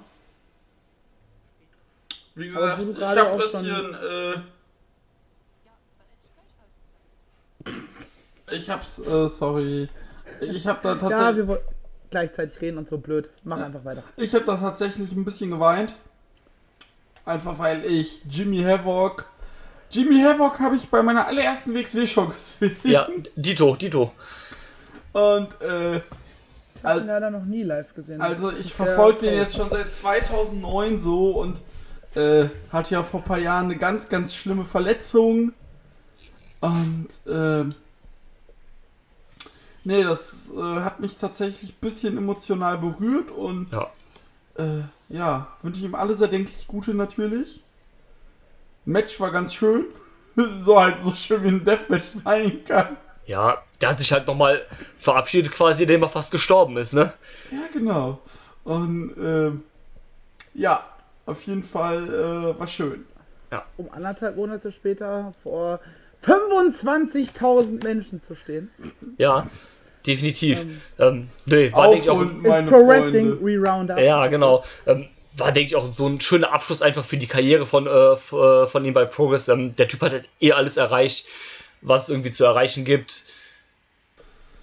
Wie gesagt, ich habe auch ein bisschen. Äh, ich hab's, äh, sorry. Ich hab da Ja, tatsächlich. wir wollen gleichzeitig reden und so blöd. Mach einfach weiter. Ich habe da tatsächlich ein bisschen geweint. Einfach weil ich Jimmy Havoc. Jimmy Havoc habe ich bei meiner allerersten WXW schon gesehen. Ja, Dito, Dito. Und äh, Ich habe ihn leider noch nie live gesehen. also ich verfolge den jetzt schon seit 2009 so und äh, hatte ja vor ein paar Jahren eine ganz, ganz schlimme Verletzung. Und ähm, nee, das äh, hat mich tatsächlich ein bisschen emotional berührt und Ja. Äh, ja, wünsche ich ihm alles erdenklich Gute natürlich. Match war ganz schön. so halt so schön wie ein Deathmatch sein kann. Ja, der hat sich halt nochmal verabschiedet, quasi, indem er fast gestorben ist, ne? Ja, genau. Und ähm, ja, auf jeden Fall äh, war schön. Um anderthalb Monate später vor 25.000 Menschen zu stehen. Ja, definitiv. Ähm, nee, war, denke ich, auch. Pro Wrestling. Re-Roundup. Ja, genau. Ähm, war, denke ich, auch so ein schöner Abschluss einfach für die Karriere von, äh, äh, von ihm bei Progress. Ähm, der Typ hat halt eh alles erreicht, was es irgendwie zu erreichen gibt.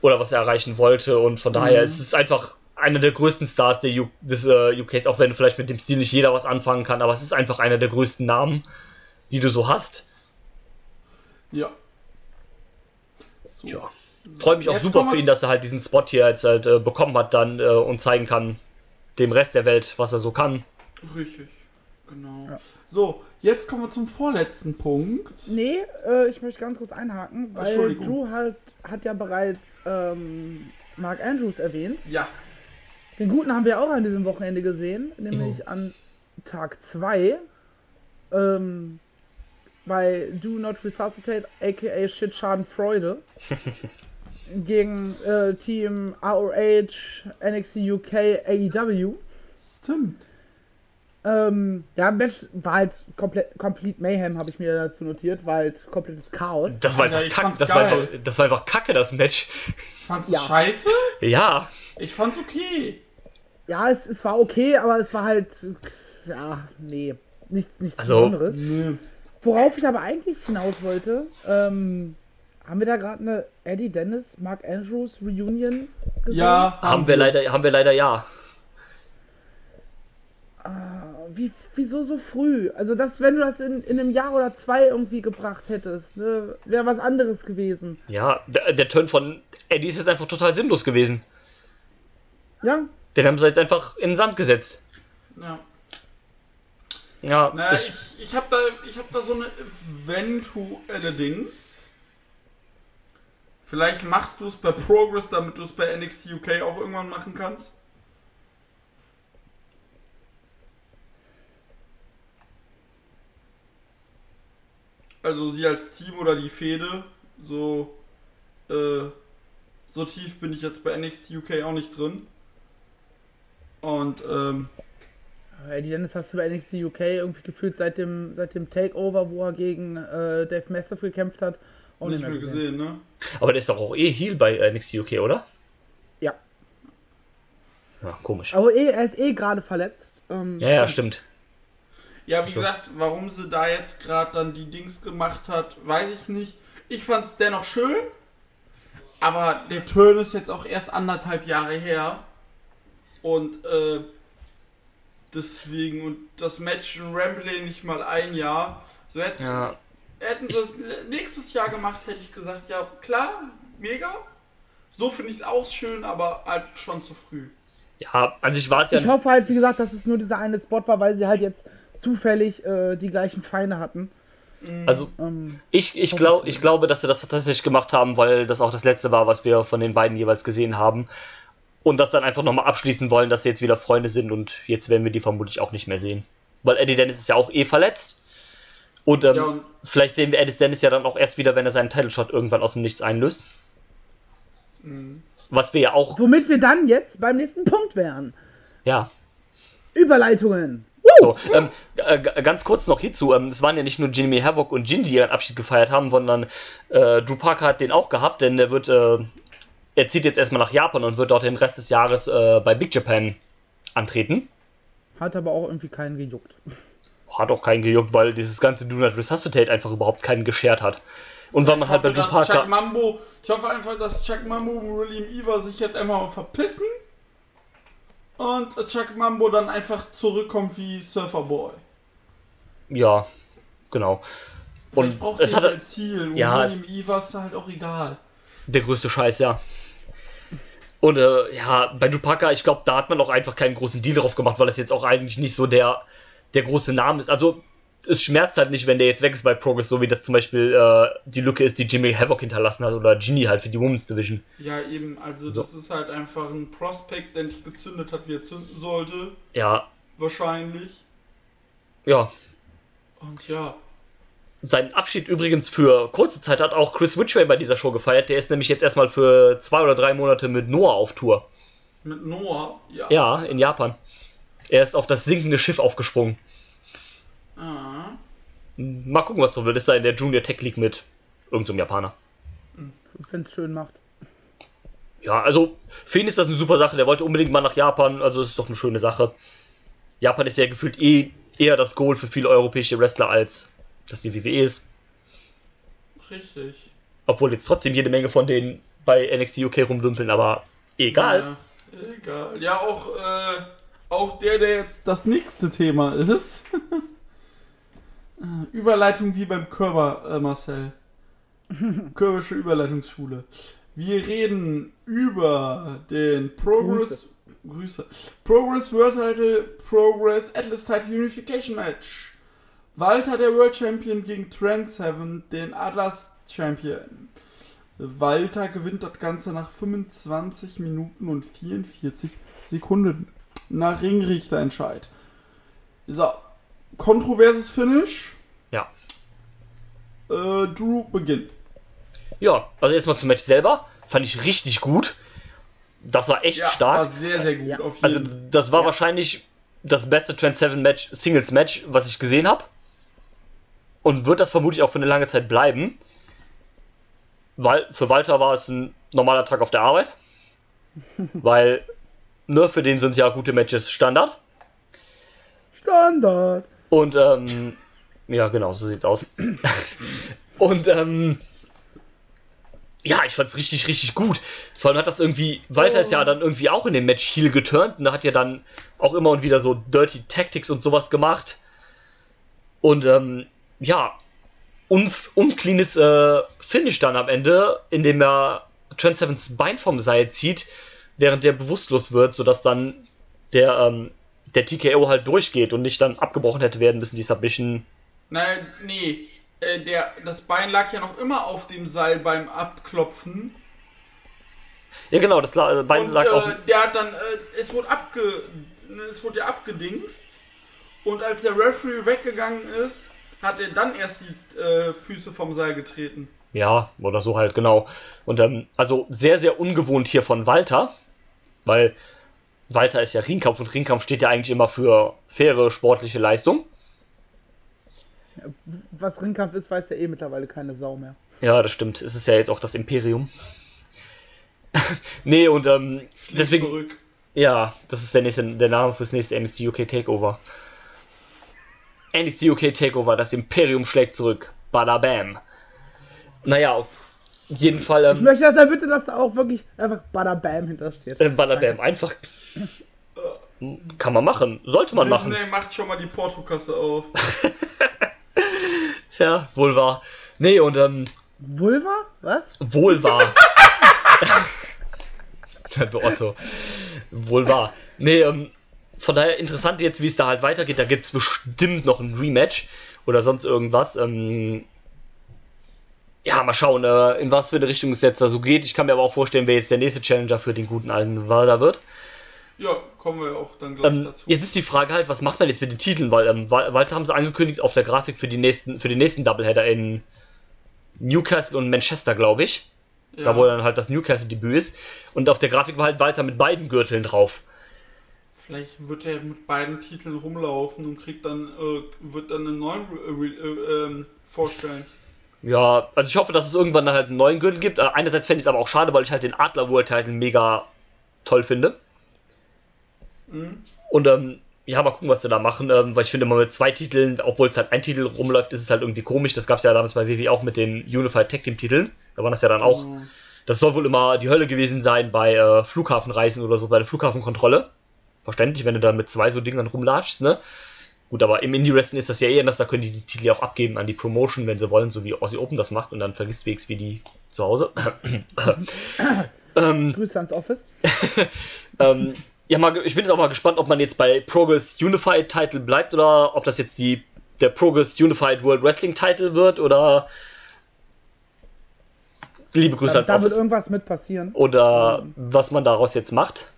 Oder was er erreichen wollte. Und von daher ist es einfach einer der größten Stars der U des äh, UKs, auch wenn vielleicht mit dem Stil nicht jeder was anfangen kann, aber es ist einfach einer der größten Namen, die du so hast. Ja. So. Ja. Freue mich auch Jetzt super für ihn, dass er halt diesen Spot hier jetzt halt äh, bekommen hat dann äh, und zeigen kann dem Rest der Welt, was er so kann. Richtig. Genau. Ja. So, jetzt kommen wir zum vorletzten Punkt. Nee, äh, ich möchte ganz kurz einhaken, weil. Drew halt, hat ja bereits ähm, Mark Andrews erwähnt. Ja. Den guten haben wir auch an diesem Wochenende gesehen, nämlich Mhm. an Tag 2 ähm, bei Do Not Resuscitate, aka Shit Schaden Freude, gegen äh, Team ROH, NXT UK, AEW. Stimmt. Ähm, ja, Match war halt komplett, complete Mayhem, habe ich mir dazu notiert, war halt komplettes Chaos. Das war Alter, einfach kacke, fand's das, war einfach, das war einfach kacke, das Match. Fandst du Ja. scheiße? Ja, Ich fand's okay. Ja, es, es war okay, aber es war halt, ja, nee, nichts, nichts Also- Besonderes. Nö. Worauf ich aber eigentlich hinaus wollte, ähm, haben wir da gerade eine Eddie Dennis, Mark Andrews Reunion gesehen? Ja, haben wir leider, haben wir leider ja. Wie, wieso so früh? Also, das, wenn du das in, in einem Jahr oder zwei irgendwie gebracht hättest, ne, wäre was anderes gewesen. Ja, der, der Turn von Eddie ist jetzt einfach total sinnlos gewesen. Ja, Den haben sie jetzt einfach in den Sand gesetzt. Ja. Ja, Naja, ich, ich, ich habe da, ich hab da so eine eventuelle Dings. Vielleicht machst du es bei Progress, damit du es bei NXT UK auch irgendwann machen kannst. Also sie als Team oder die Fehde, so, äh, so tief bin ich jetzt bei NXT UK auch nicht drin. Und, ähm, Eddie Dennis hast du bei NXT UK irgendwie gefühlt seit dem, seit dem Takeover, wo er gegen äh, Dave Mastiff gekämpft hat. Auch Nicht mehr gesehen, ne? Aber der ist doch auch eh Heal bei äh, NXT UK, oder? Ja. Ja, komisch. Aber eh, er ist eh gerade verletzt. Ähm, Ja, ja, stimmt. Ja, wie So. gesagt, warum sie da jetzt gerade dann die Dings gemacht hat, weiß ich nicht. Ich fand es dennoch schön, aber der Turn ist jetzt auch erst anderthalb Jahre her. Und äh, deswegen, und das Match in Wembley nicht mal ein Jahr. So hätten, Ja, hätten sie es nächstes Jahr gemacht, hätte ich gesagt, ja klar, mega. So finde ich es auch schön, aber halt schon zu früh. ja, an sich war es ja. Ich hoffe halt, wie gesagt, dass es nur dieser eine Spot war, weil sie halt jetzt zufällig äh, die gleichen Feinde hatten. Also, Ähm, ich, ich, glaub, ich ich glaube, dass sie das tatsächlich gemacht haben, weil das auch das letzte war, was wir von den beiden jeweils gesehen haben. Und das dann einfach nochmal abschließen wollen, dass sie jetzt wieder Freunde sind und jetzt werden wir die vermutlich auch nicht mehr sehen. Weil Eddie Dennis ist ja auch eh verletzt. Und, ähm, Ja, und- vielleicht sehen wir Eddie Dennis ja dann auch erst wieder, wenn er seinen Title Shot irgendwann aus dem Nichts einlöst. Mhm. Was wir ja auch, womit wir dann jetzt beim nächsten Punkt wären. ja, Überleitungen. So, ähm, äh, ganz kurz noch hierzu. Ähm, es waren ja nicht nur Jimmy Havoc und Jin, die ihren Abschied gefeiert haben, sondern äh, Drew Parker hat den auch gehabt, denn er wird, äh, er zieht jetzt erstmal nach Japan und wird dort den Rest des Jahres äh, bei Big Japan antreten. Hat aber auch irgendwie keinen gejuckt. Hat auch keinen gejuckt, weil dieses ganze Do Not Resuscitate einfach überhaupt keinen geschert hat. Und weil man halt bei Parker. Mambo, ich hoffe einfach, dass Chuck Mambo und William Eva sich jetzt einfach mal verpissen und Chuck Mambo dann einfach zurückkommt wie Surfer Boy. Ja, genau. Und ich brauche es hatte als Ziel. Und Ja, William Eva ist halt auch egal. der größte Scheiß, ja. Und äh, ja, bei Parker, ich glaube, da hat man auch einfach keinen großen Deal drauf gemacht, weil das jetzt auch eigentlich nicht so der, der große Name ist. Also, es schmerzt halt nicht, wenn der jetzt weg ist bei Progress, so wie das zum Beispiel äh, die Lücke ist, die Jimmy Havoc hinterlassen hat oder Genie halt für die Women's Division. Ja, eben, also So. das ist halt einfach ein Prospect, der nicht gezündet hat, wie er zünden sollte. Ja, Wahrscheinlich. ja. Und ja. Seinen Abschied übrigens für kurze Zeit hat auch Chris Witchway bei dieser Show gefeiert. Der ist nämlich jetzt erstmal für zwei oder drei Monate mit Noah auf Tour. Mit Noah, ja. Ja, in Japan. Er ist auf das sinkende Schiff aufgesprungen. Ah. Mal gucken, was so wird. Ist da in der Junior Tech League mit irgendeinem Japaner. Wenn es schön macht. Ja, also für ihn ist das eine super Sache. Der wollte unbedingt mal nach Japan, also es ist doch eine schöne Sache. Japan ist ja gefühlt eh eher das Goal für viele europäische Wrestler, als dass die WWE ist. Richtig. Obwohl jetzt trotzdem jede Menge von denen bei NXT UK rumdümpeln, aber egal. Ja, egal. Ja, auch, äh, auch der, der jetzt das nächste Thema ist. Überleitung wie beim Körper, äh, Marcel. Körperische Überleitungsschule. Wir reden über den Progress. Grüße. Progress World Title, Progress Atlas Title Unification Match. Walter, der World Champion, gegen Trent Seven, den Atlas Champion. Walter gewinnt das Ganze nach 25 Minuten und 44 Sekunden nach Ringrichterentscheid. So, kontroverses Finish. Ja. Äh, Drew beginnt. Ja, also erstmal zum Match selber. Fand ich richtig gut. Das war echt War stark. sehr, sehr gut. Ja. Auf jeden Also, das war wahrscheinlich das beste Trend 7 Match, Singles Match, was ich gesehen habe. Und wird das vermutlich auch für eine lange Zeit bleiben. Weil für Walter war es ein normaler Tag auf der Arbeit. Weil, ne, für den sind ja gute Matches Standard. Standard. Und, ähm, ja, genau, so sieht's aus. Und, ähm, ja, ich fand's richtig, richtig gut. Vor allem hat das irgendwie, Walter ist ja dann irgendwie auch in dem Match Heel geturnt und da hat ja dann auch immer und wieder so Dirty Tactics und sowas gemacht. Und, ähm, ja, un uncleanes äh, Finish dann am Ende, indem er Trent Sevens Bein vom Seil zieht, während der bewusstlos wird, sodass dann der, ähm, der TKO halt durchgeht und nicht dann abgebrochen hätte werden müssen, die Submission. Nein, nee. Äh, der, das Bein lag ja noch immer auf dem Seil beim Abklopfen. Ja, genau, das la- Bein und lag äh, auf. der hat dann, äh, es wurde abge, ne, es wurde ja abgedingst. Und als der Referee weggegangen ist, hat er dann erst die äh, Füße vom Seil getreten. Ja, oder so halt, genau. Und ähm, also sehr, sehr ungewohnt hier von Walter, weil Walter ist ja Ringkampf und Ringkampf steht ja eigentlich immer für faire sportliche Leistung. Was Ringkampf ist, weiß ja eh mittlerweile keine Sau mehr. Ja, das stimmt. Es ist ja jetzt auch das Imperium. nee, und ähm, deswegen. Zurück. Ja, das ist der, nächste, der Name fürs nächste NXT UK Takeover. NXT UK Takeover, das Imperium schlägt zurück. Bada bam. Naja, auf jeden Fall. Ich Ähm, möchte, dass da bitte, dass da auch wirklich einfach Bada Bam hintersteht. äh, Bada bam. Einfach. Kann man machen. Sollte man machen. Disney macht schon mal die Portokasse auf. Ja, wohl wahr. Nee, und ähm, Vulva? Was? wohl wahr. du Otto. Wohl wahr. Nee, ähm, von daher interessant jetzt, wie es da halt weitergeht. Da gibt es bestimmt noch ein Rematch oder sonst irgendwas. Ähm, ja, mal schauen, äh, in was für eine Richtung es jetzt da so geht. Ich kann mir aber auch vorstellen, wer jetzt der nächste Challenger für den guten alten Walder wird. Ja, kommen wir auch dann gleich Ähm, dazu. jetzt ist die Frage halt, was macht man jetzt mit den Titeln? Weil ähm, Walter haben sie angekündigt auf der Grafik für, die nächsten, für den nächsten Doubleheader in Newcastle und Manchester, glaube ich. ja. Da wo dann halt das Newcastle-Debüt ist. Und auf der Grafik war halt Walter mit beiden Gürteln drauf. Vielleicht wird er mit beiden Titeln rumlaufen und kriegt dann, äh, wird dann einen neuen äh, äh, ähm, vorstellen. Ja, also ich hoffe, dass es irgendwann halt einen neuen Gürtel gibt. Äh, Einerseits fände ich es aber auch schade, weil ich halt den Adler World Title mega toll finde. Mhm. Und ähm, ja, mal gucken, was sie da machen, ähm, weil ich finde, mal mit zwei Titeln, obwohl es halt ein Titel rumläuft, ist es halt irgendwie komisch. Das gab es ja damals bei WWE auch mit den Unified Tag Team Titeln. Da waren das ja dann auch. Mhm. Das soll wohl immer die Hölle gewesen sein bei äh, Flughafenreisen oder so, bei der Flughafenkontrolle. Verständlich, wenn du da mit zwei so Dingern rumlatschst, ne? Gut, aber im Indie-Wrestling ist das ja eher anders, da können die die Titel ja auch abgeben an die Promotion, wenn sie wollen, so wie Aussie Open das macht und dann vergisst wie die zu Hause. ähm, Grüße ans Office. ähm, ja, mal, ich bin jetzt auch mal gespannt, ob man jetzt bei Progress Unified Title bleibt oder ob das jetzt die, der Progress Unified World Wrestling Title wird oder liebe Grüße Da, ans da wird Office irgendwas mit passieren. oder was man daraus jetzt macht.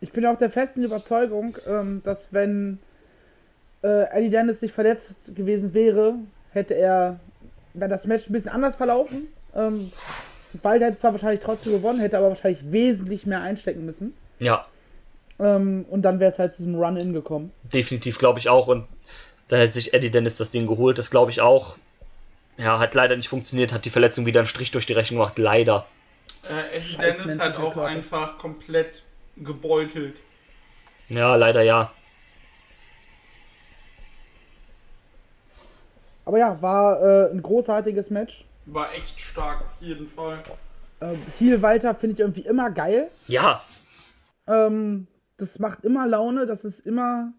Ich bin auch der festen Überzeugung, ähm, dass wenn äh, Eddie Dennis nicht verletzt gewesen wäre, hätte er, wäre das Match ein bisschen anders verlaufen. Ähm, Walter hätte zwar wahrscheinlich trotzdem gewonnen, hätte aber wahrscheinlich wesentlich mehr einstecken müssen. Ja, Ähm, und dann wäre es halt zu diesem Run-In gekommen. definitiv glaube ich auch und dann hätte sich Eddie Dennis das Ding geholt, das glaube ich auch. Ja, hat leider nicht funktioniert, hat die Verletzung wieder einen Strich durch die Rechnung gemacht, leider. Äh, Eddie Scheiß Dennis hat auch einfach komplett gebeutelt. Ja, leider ja. Aber ja, war äh, ein großartiges Match. War echt stark auf jeden Fall. Ähm, Heel Walter finde ich irgendwie immer geil. Ja, Ähm, das macht immer Laune, das ist immer,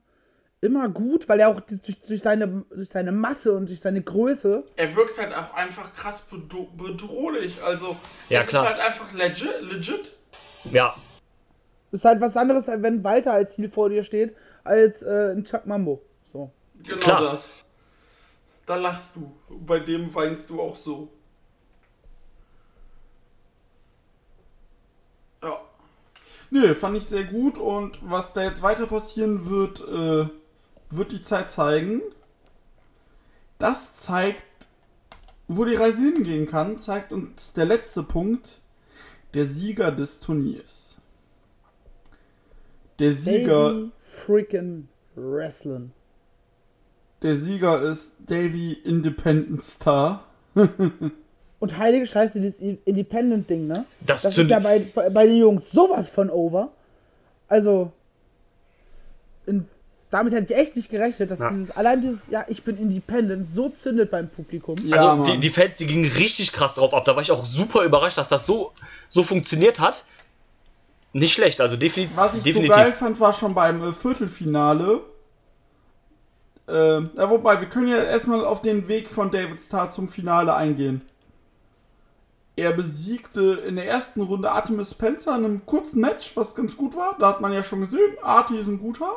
immer gut, weil er auch durch, durch, seine, durch seine Masse und durch seine Größe. Er wirkt halt auch einfach krass bedro bedrohlich. Also, Ja, das klar. ist halt einfach legit. legit. ja, Das ist halt was anderes, wenn Walter als Heel vor dir steht, als äh, ein Chuck Mambo. So. Genau Klar. das. Da lachst du. Bei dem weinst du auch so. Ja. Nö, fand ich sehr gut und was da jetzt weiter passieren wird, äh, wird die Zeit zeigen. Das zeigt, wo die Reise hingehen kann, zeigt uns der letzte Punkt, der Sieger des Turniers. Der Sieger. Davey freaking Wrestling. Der Sieger ist Davy Independent Star. Und heilige Scheiße, dieses Independent-Ding, ne? das, Das ist ja bei, bei, bei den Jungs sowas von over. Also, in, damit hätte ich echt nicht gerechnet, dass Ja. dieses, allein dieses, ja, ich bin Independent, so zündet beim Publikum. Ja, also die, die Fans, die gingen richtig krass drauf ab. Da war ich auch super überrascht, dass das so, so funktioniert hat. Nicht schlecht, also defini Was ich definitiv. so geil fand, war schon beim äh, Viertelfinale. Ähm, ja, wobei, wir können ja erstmal auf den Weg von David Starr zum Finale eingehen. Er besiegte in der ersten Runde Artemis Spencer in einem kurzen Match, was ganz gut war. Da hat man ja schon gesehen, Artie ist ein guter.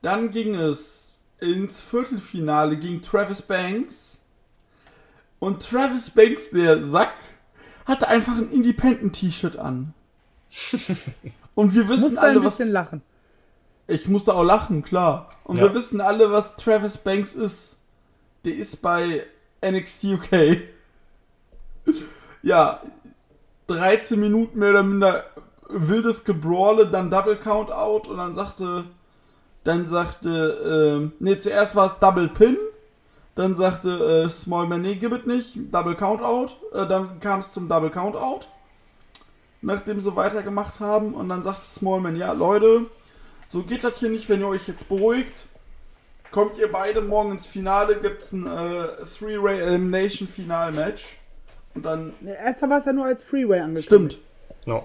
Dann ging es ins Viertelfinale gegen Travis Banks. Und Travis Banks, der Sack, hatte einfach ein Independent-T-Shirt an. Und wir wissen musste ein alle, was. bisschen lachen. Ich musste auch lachen, klar. Und Ja. wir wissen alle, was Travis Banks ist. Der ist bei NXT UK. ja. 13 Minuten mehr oder minder wildes Gebrawle, dann Double Count Out und dann sagte, dann sagte, ähm, nee, zuerst war es Double Pin, dann sagte äh, Smallman, nee, gib it nicht, Double Count Out, äh, dann kam es zum Double Count Out, nachdem sie weitergemacht haben und dann sagte Smallman, ja, Leute, so geht das hier nicht, wenn ihr euch jetzt beruhigt. Kommt ihr beide morgen ins Finale, gibt's ein äh, Three-Way Elimination Final Match. Und dann. Ne, Erstmal war es ja nur als Freeway angekündigt. Stimmt. Ja.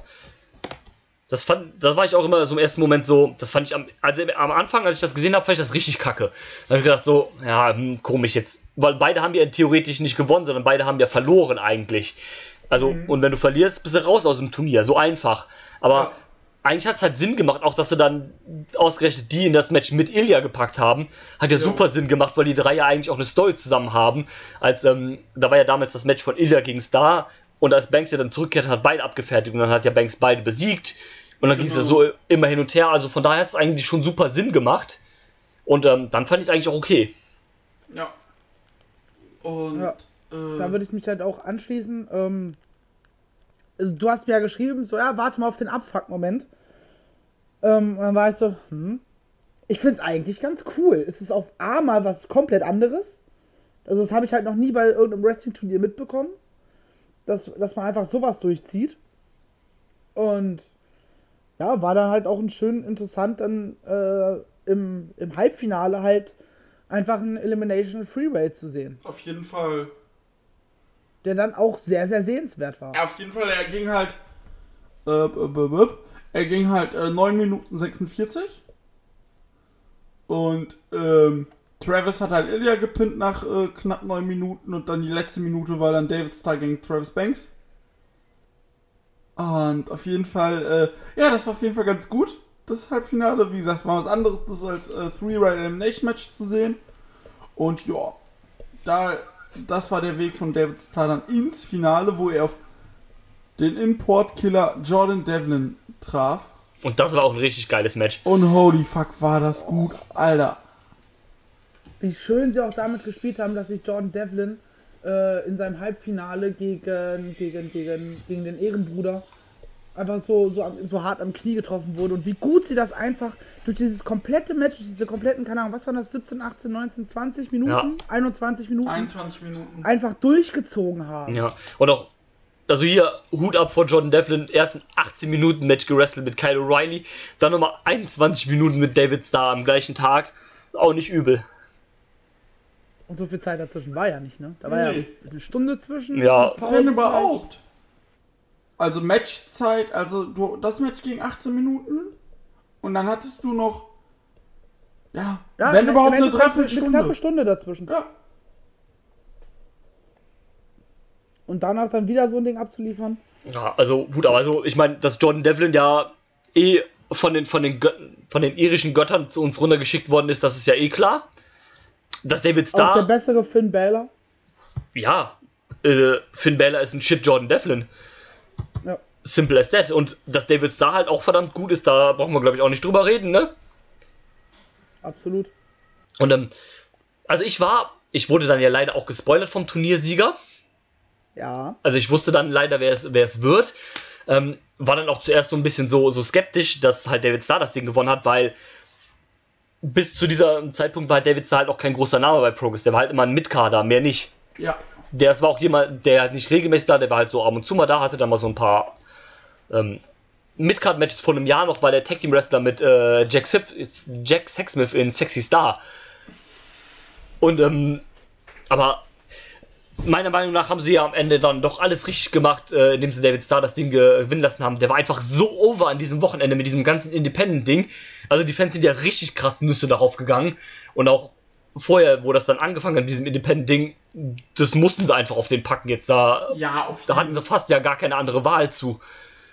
Das, fand, das war ich auch immer so im ersten Moment so, das fand ich am, also am Anfang, als ich das gesehen habe, fand ich das richtig kacke. Da habe ich gedacht so, ja, hm, komisch jetzt, weil beide haben ja theoretisch nicht gewonnen, sondern beide haben ja verloren eigentlich. Also, und wenn du verlierst, bist du raus aus dem Turnier, so einfach. Aber Ja. Eigentlich hat es halt Sinn gemacht, auch dass sie dann ausgerechnet die in das Match mit Ilya gepackt haben. Hat ja, Ja. super Sinn gemacht, weil die drei ja eigentlich auch eine Story zusammen haben. Als, ähm, da war ja damals das Match von Ilya gegen Star und als Banks ja dann zurückkehrt, hat beide abgefertigt und dann hat ja Banks beide besiegt. Und dann ging es ja Genau. so immer hin und her. Also von daher hat es eigentlich schon super Sinn gemacht. Und ähm, dann fand ich es eigentlich auch okay. Ja. Und. Ja. äh, Da würde ich mich halt auch anschließen. Ähm, also du hast mir ja geschrieben, so ja, warte mal auf den Abfuck-Moment. Ähm, und dann war ich so, hm, ich finde es eigentlich ganz cool. Es ist auf A mal was komplett anderes. Also das habe ich halt noch nie bei irgendeinem Wrestling-Turnier mitbekommen. Dass, dass man einfach sowas durchzieht. Und ja, war dann halt auch ein schön interessant, dann äh, im, im Halbfinale halt einfach ein Elimination Freeway zu sehen. auf jeden Fall. Der dann auch sehr, sehr sehenswert war. Auf jeden Fall, er ging halt. Äh, er ging halt äh, 9 Minuten 46. Und ähm, Travis hat halt Ilya gepinnt nach äh, knapp 9 Minuten und dann die letzte Minute war dann David Starr gegen Travis Banks. Und auf jeden Fall, äh, ja, das war auf jeden Fall ganz gut. Das Halbfinale, wie gesagt, war was anderes, das als äh, Three-Ride Elimination Match zu sehen. Und ja, da, das war der Weg von David Starr dann ins Finale, wo er auf den Importkiller Jordan Devlin traf. Und das war auch ein richtig geiles Match. Und holy fuck, war das gut, Alter. Wie schön sie auch damit gespielt haben, dass sich Jordan Devlin äh, in seinem Halbfinale gegen, gegen, gegen, gegen den Ehrenbruder einfach so, so, am- so hart am Knie getroffen wurde und wie gut sie das einfach durch dieses komplette Match, durch diese kompletten, keine Ahnung, was waren das, 17, 18, 19, 20 Minuten, Ja. 21 Minuten, 21 Minuten. einfach durchgezogen haben. Ja. Und auch, also hier Hut ab vor Jordan Devlin, ersten 18 Minuten Match gerestelt mit Kyle O'Reilly, dann nochmal 21 Minuten mit David Starr am gleichen Tag. Auch nicht übel. Und so viel Zeit dazwischen war ja nicht, ne? Da war Nee. ja eine Stunde zwischen. Ja. Pause überhaupt. Also Matchzeit, also du, das Match ging 18 Minuten und dann hattest du noch, ja, Ja, wenn überhaupt eine Endeffekt Eine Dreiviertelstunde. knappe Stunde dazwischen. Ja, Und danach dann wieder so ein Ding abzuliefern. Ja, also Hut ab. Also ich meine, dass Jordan Devlin ja eh von den, von den, von den irischen Göttern zu uns runtergeschickt worden ist, das ist ja eh klar. Dass David Auch der Starr, bessere Finn Balor. ja, äh, Finn Balor ist ein Shit Jordan Devlin. Simple as that. Und dass David Starr halt auch verdammt gut ist, da brauchen wir glaube ich auch nicht drüber reden, ne? Absolut. Und ähm, also ich war, ich wurde dann ja leider auch gespoilert vom Turniersieger. Ja. Also ich wusste dann leider, wer es, wer es wird. Ähm, war dann auch zuerst so ein bisschen so, so skeptisch, dass halt David Starr das Ding gewonnen hat, weil bis zu diesem Zeitpunkt war David Starr halt auch kein großer Name bei Progress. Der war halt immer ein Mitkader, mehr nicht. ja. Der war auch jemand, der halt nicht regelmäßig da, der war halt so ab und zu mal da, hatte dann mal so ein paar ähm, Midcard-Matches vor einem Jahr noch, weil der Tag Team Wrestler mit äh, Jack, Sif Jack Sexsmith in Sexy Star. Und ähm, aber meiner Meinung nach haben sie ja am Ende dann doch alles richtig gemacht, äh, indem sie David Starr das Ding gewinnen lassen haben. Der war einfach so over an diesem Wochenende mit diesem ganzen Independent-Ding. Also die Fans sind ja richtig krass Nüsse darauf gegangen. Und auch vorher, wo das dann angefangen hat mit diesem Independent-Ding, das mussten sie einfach auf den packen jetzt. Da, Ja, auf da hatten sie fast ja gar keine andere Wahl zu.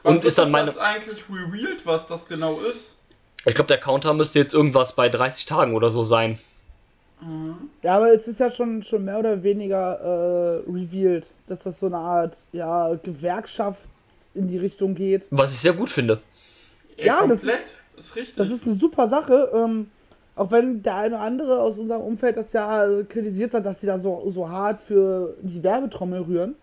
Und ist dann meine. das eigentlich revealed, was das genau ist? Ich glaube, der Counter müsste jetzt irgendwas bei 30 Tagen oder so sein. Ja, aber es ist ja schon, schon mehr oder weniger äh, revealed, dass das so eine Art ja, Gewerkschaft in die Richtung geht. Was ich sehr gut finde. Ja, das komplett. ist, richtig. Das ist eine super Sache. Ähm, auch wenn der eine oder andere aus unserem Umfeld das ja kritisiert hat, dass sie da so, so hart für die Werbetrommel rühren.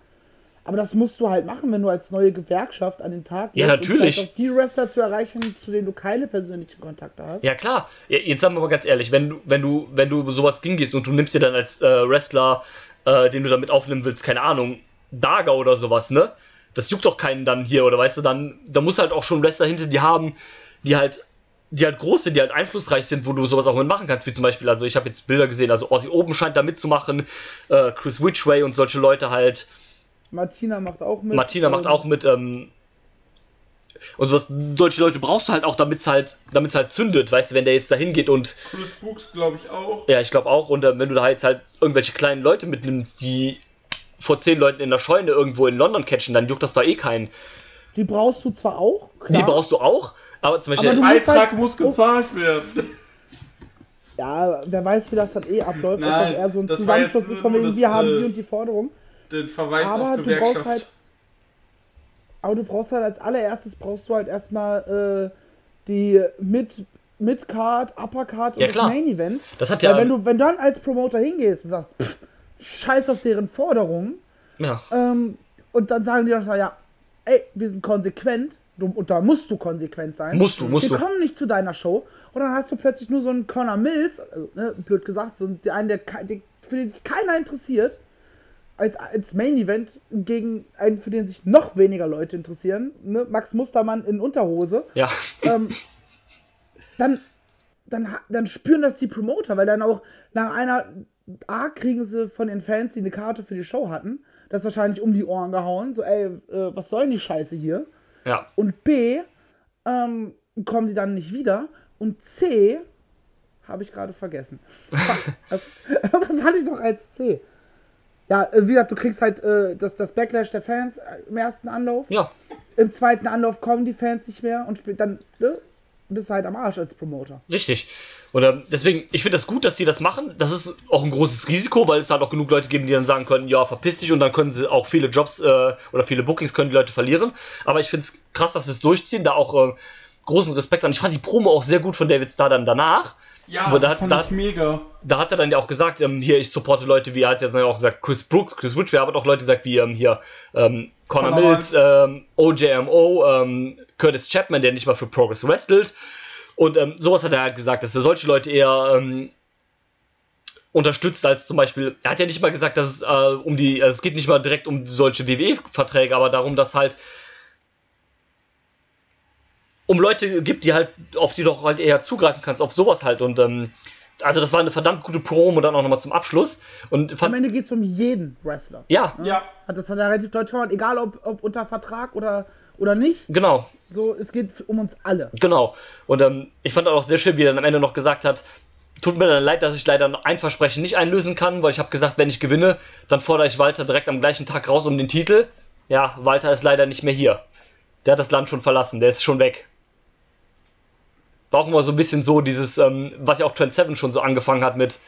Aber das musst du halt machen, wenn du als neue Gewerkschaft an den Tag Ja, gehst, um natürlich. vielleicht auch die Wrestler zu erreichen, zu denen du keine persönlichen Kontakte hast. Ja klar, Ja, jetzt sagen wir mal ganz ehrlich, wenn du, wenn du, wenn du sowas hingehst und du nimmst dir dann als äh, Wrestler, äh, den du damit aufnehmen willst, keine Ahnung, Daga oder sowas, ne? Das juckt doch keinen dann hier, oder weißt du, dann, da muss halt auch schon Wrestler hinter die haben, die halt, die halt groß sind, die halt einflussreich sind, wo du sowas auch mitmachen kannst, wie zum Beispiel, also ich habe jetzt Bilder gesehen, also Ozzy oben scheint da mitzumachen, äh, Chris Witchway und solche Leute halt, Martina macht auch mit. Martina macht auch mit, ähm, und sowas, solche Leute brauchst du halt auch, damit es halt, damit's halt zündet, weißt du, wenn der jetzt da hingeht und Chris Brooks, glaube ich, auch. Ja, ich glaube auch. Und äh, wenn du da jetzt halt irgendwelche kleinen Leute mitnimmst, die vor zehn Leuten in der Scheune irgendwo in London catchen, dann juckt das da eh keinen. Die brauchst du zwar auch, klar. Die brauchst du auch, aber zum Beispiel. Aber musst Beitrag halt- muss gezahlt werden. Ja, wer weiß, wie das dann eh abläuft, ob Nein, das eher so ein Zusammenschluss ist von wegen, wir haben äh, die und die Forderung. Den Verweis Aber auf du Gewerkschaft. brauchst halt. Aber du brauchst halt als allererstes brauchst du halt erstmal äh, die Mid, Mid-Card, Upper-Card und Ja, das klar. Main-Event. Das hat Weil ja. wenn du wenn dann als Promoter hingehst und sagst, pff, scheiß auf deren Forderungen, ja. ähm, und dann sagen die doch so, ja, ey, wir sind konsequent, du, und da musst du konsequent sein. Musst du, musst wir du. kommen nicht zu deiner Show. Und dann hast du plötzlich nur so einen Connor Mills, also, ne, blöd gesagt, so einen, der, ke- der, für den sich keiner interessiert, als, als Main Event gegen einen, für den sich noch weniger Leute interessieren, ne, Max Mustermann in Unterhose. Ja. Ähm, dann, dann, dann spüren das die Promoter, weil dann auch nach einer A kriegen sie von den Fans, die eine Karte für die Show hatten, das wahrscheinlich um die Ohren gehauen, so, ey, äh, was soll denn die Scheiße hier? Ja. Und B, ähm, kommen die dann nicht wieder. Und C, habe ich gerade vergessen. Was hatte ich noch als C? Ja, äh, wie gesagt, du kriegst halt äh, das, das Backlash der Fans äh, im ersten Anlauf. Ja. Im zweiten Anlauf kommen die Fans nicht mehr und dann ne, bist du halt am Arsch als Promoter. Richtig. Oder deswegen, ich finde das gut, dass die das machen. Das ist auch ein großes Risiko, weil es halt auch genug Leute geben, die dann sagen können, ja, verpiss dich und dann können sie auch viele Jobs äh, oder viele Bookings können die Leute verlieren. Aber ich finde es krass, dass sie es durchziehen, da auch äh, großen Respekt an. Ich fand die Promo auch sehr gut von David Starr dann danach. Ja, Aber da- fand da- ich mega. Da hat er dann ja auch gesagt, ähm, hier, ich supporte Leute wie, er hat ja dann auch gesagt, Chris Brooks, Chris Ridgway, aber auch Leute gesagt wie ähm, hier, ähm, Conor Conor Mills, ähm, OJMO, ähm, Curtis Chapman, der nicht mal für Progress wrestelt. Und ähm, sowas hat er halt gesagt, dass er solche Leute eher ähm, unterstützt als zum Beispiel, er hat ja nicht mal gesagt, dass es äh, um die, also es geht nicht mal direkt um solche WWE-Verträge, aber darum, dass halt um Leute gibt, die halt, auf die du halt eher zugreifen kannst, auf sowas halt. Und ähm, also das war eine verdammt gute Promo dann auch nochmal zum Abschluss. Und Am Ende geht es um jeden Wrestler. ja, Ja, Hat das hat er relativ deutlich gemacht, egal ob, ob unter Vertrag oder, oder nicht. genau. So, es geht um uns alle. Genau. Und ähm, ich fand auch sehr schön, wie er dann am Ende noch gesagt hat, tut mir dann leid, dass ich leider noch ein Versprechen nicht einlösen kann, weil ich habe gesagt, wenn ich gewinne, dann fordere ich Walter direkt am gleichen Tag raus um den Titel. Ja, Walter ist leider nicht mehr hier. Der hat das Land schon verlassen, der ist schon weg. War auch immer so ein bisschen so dieses, ähm, was ja auch Trent Seven schon so angefangen hat mit,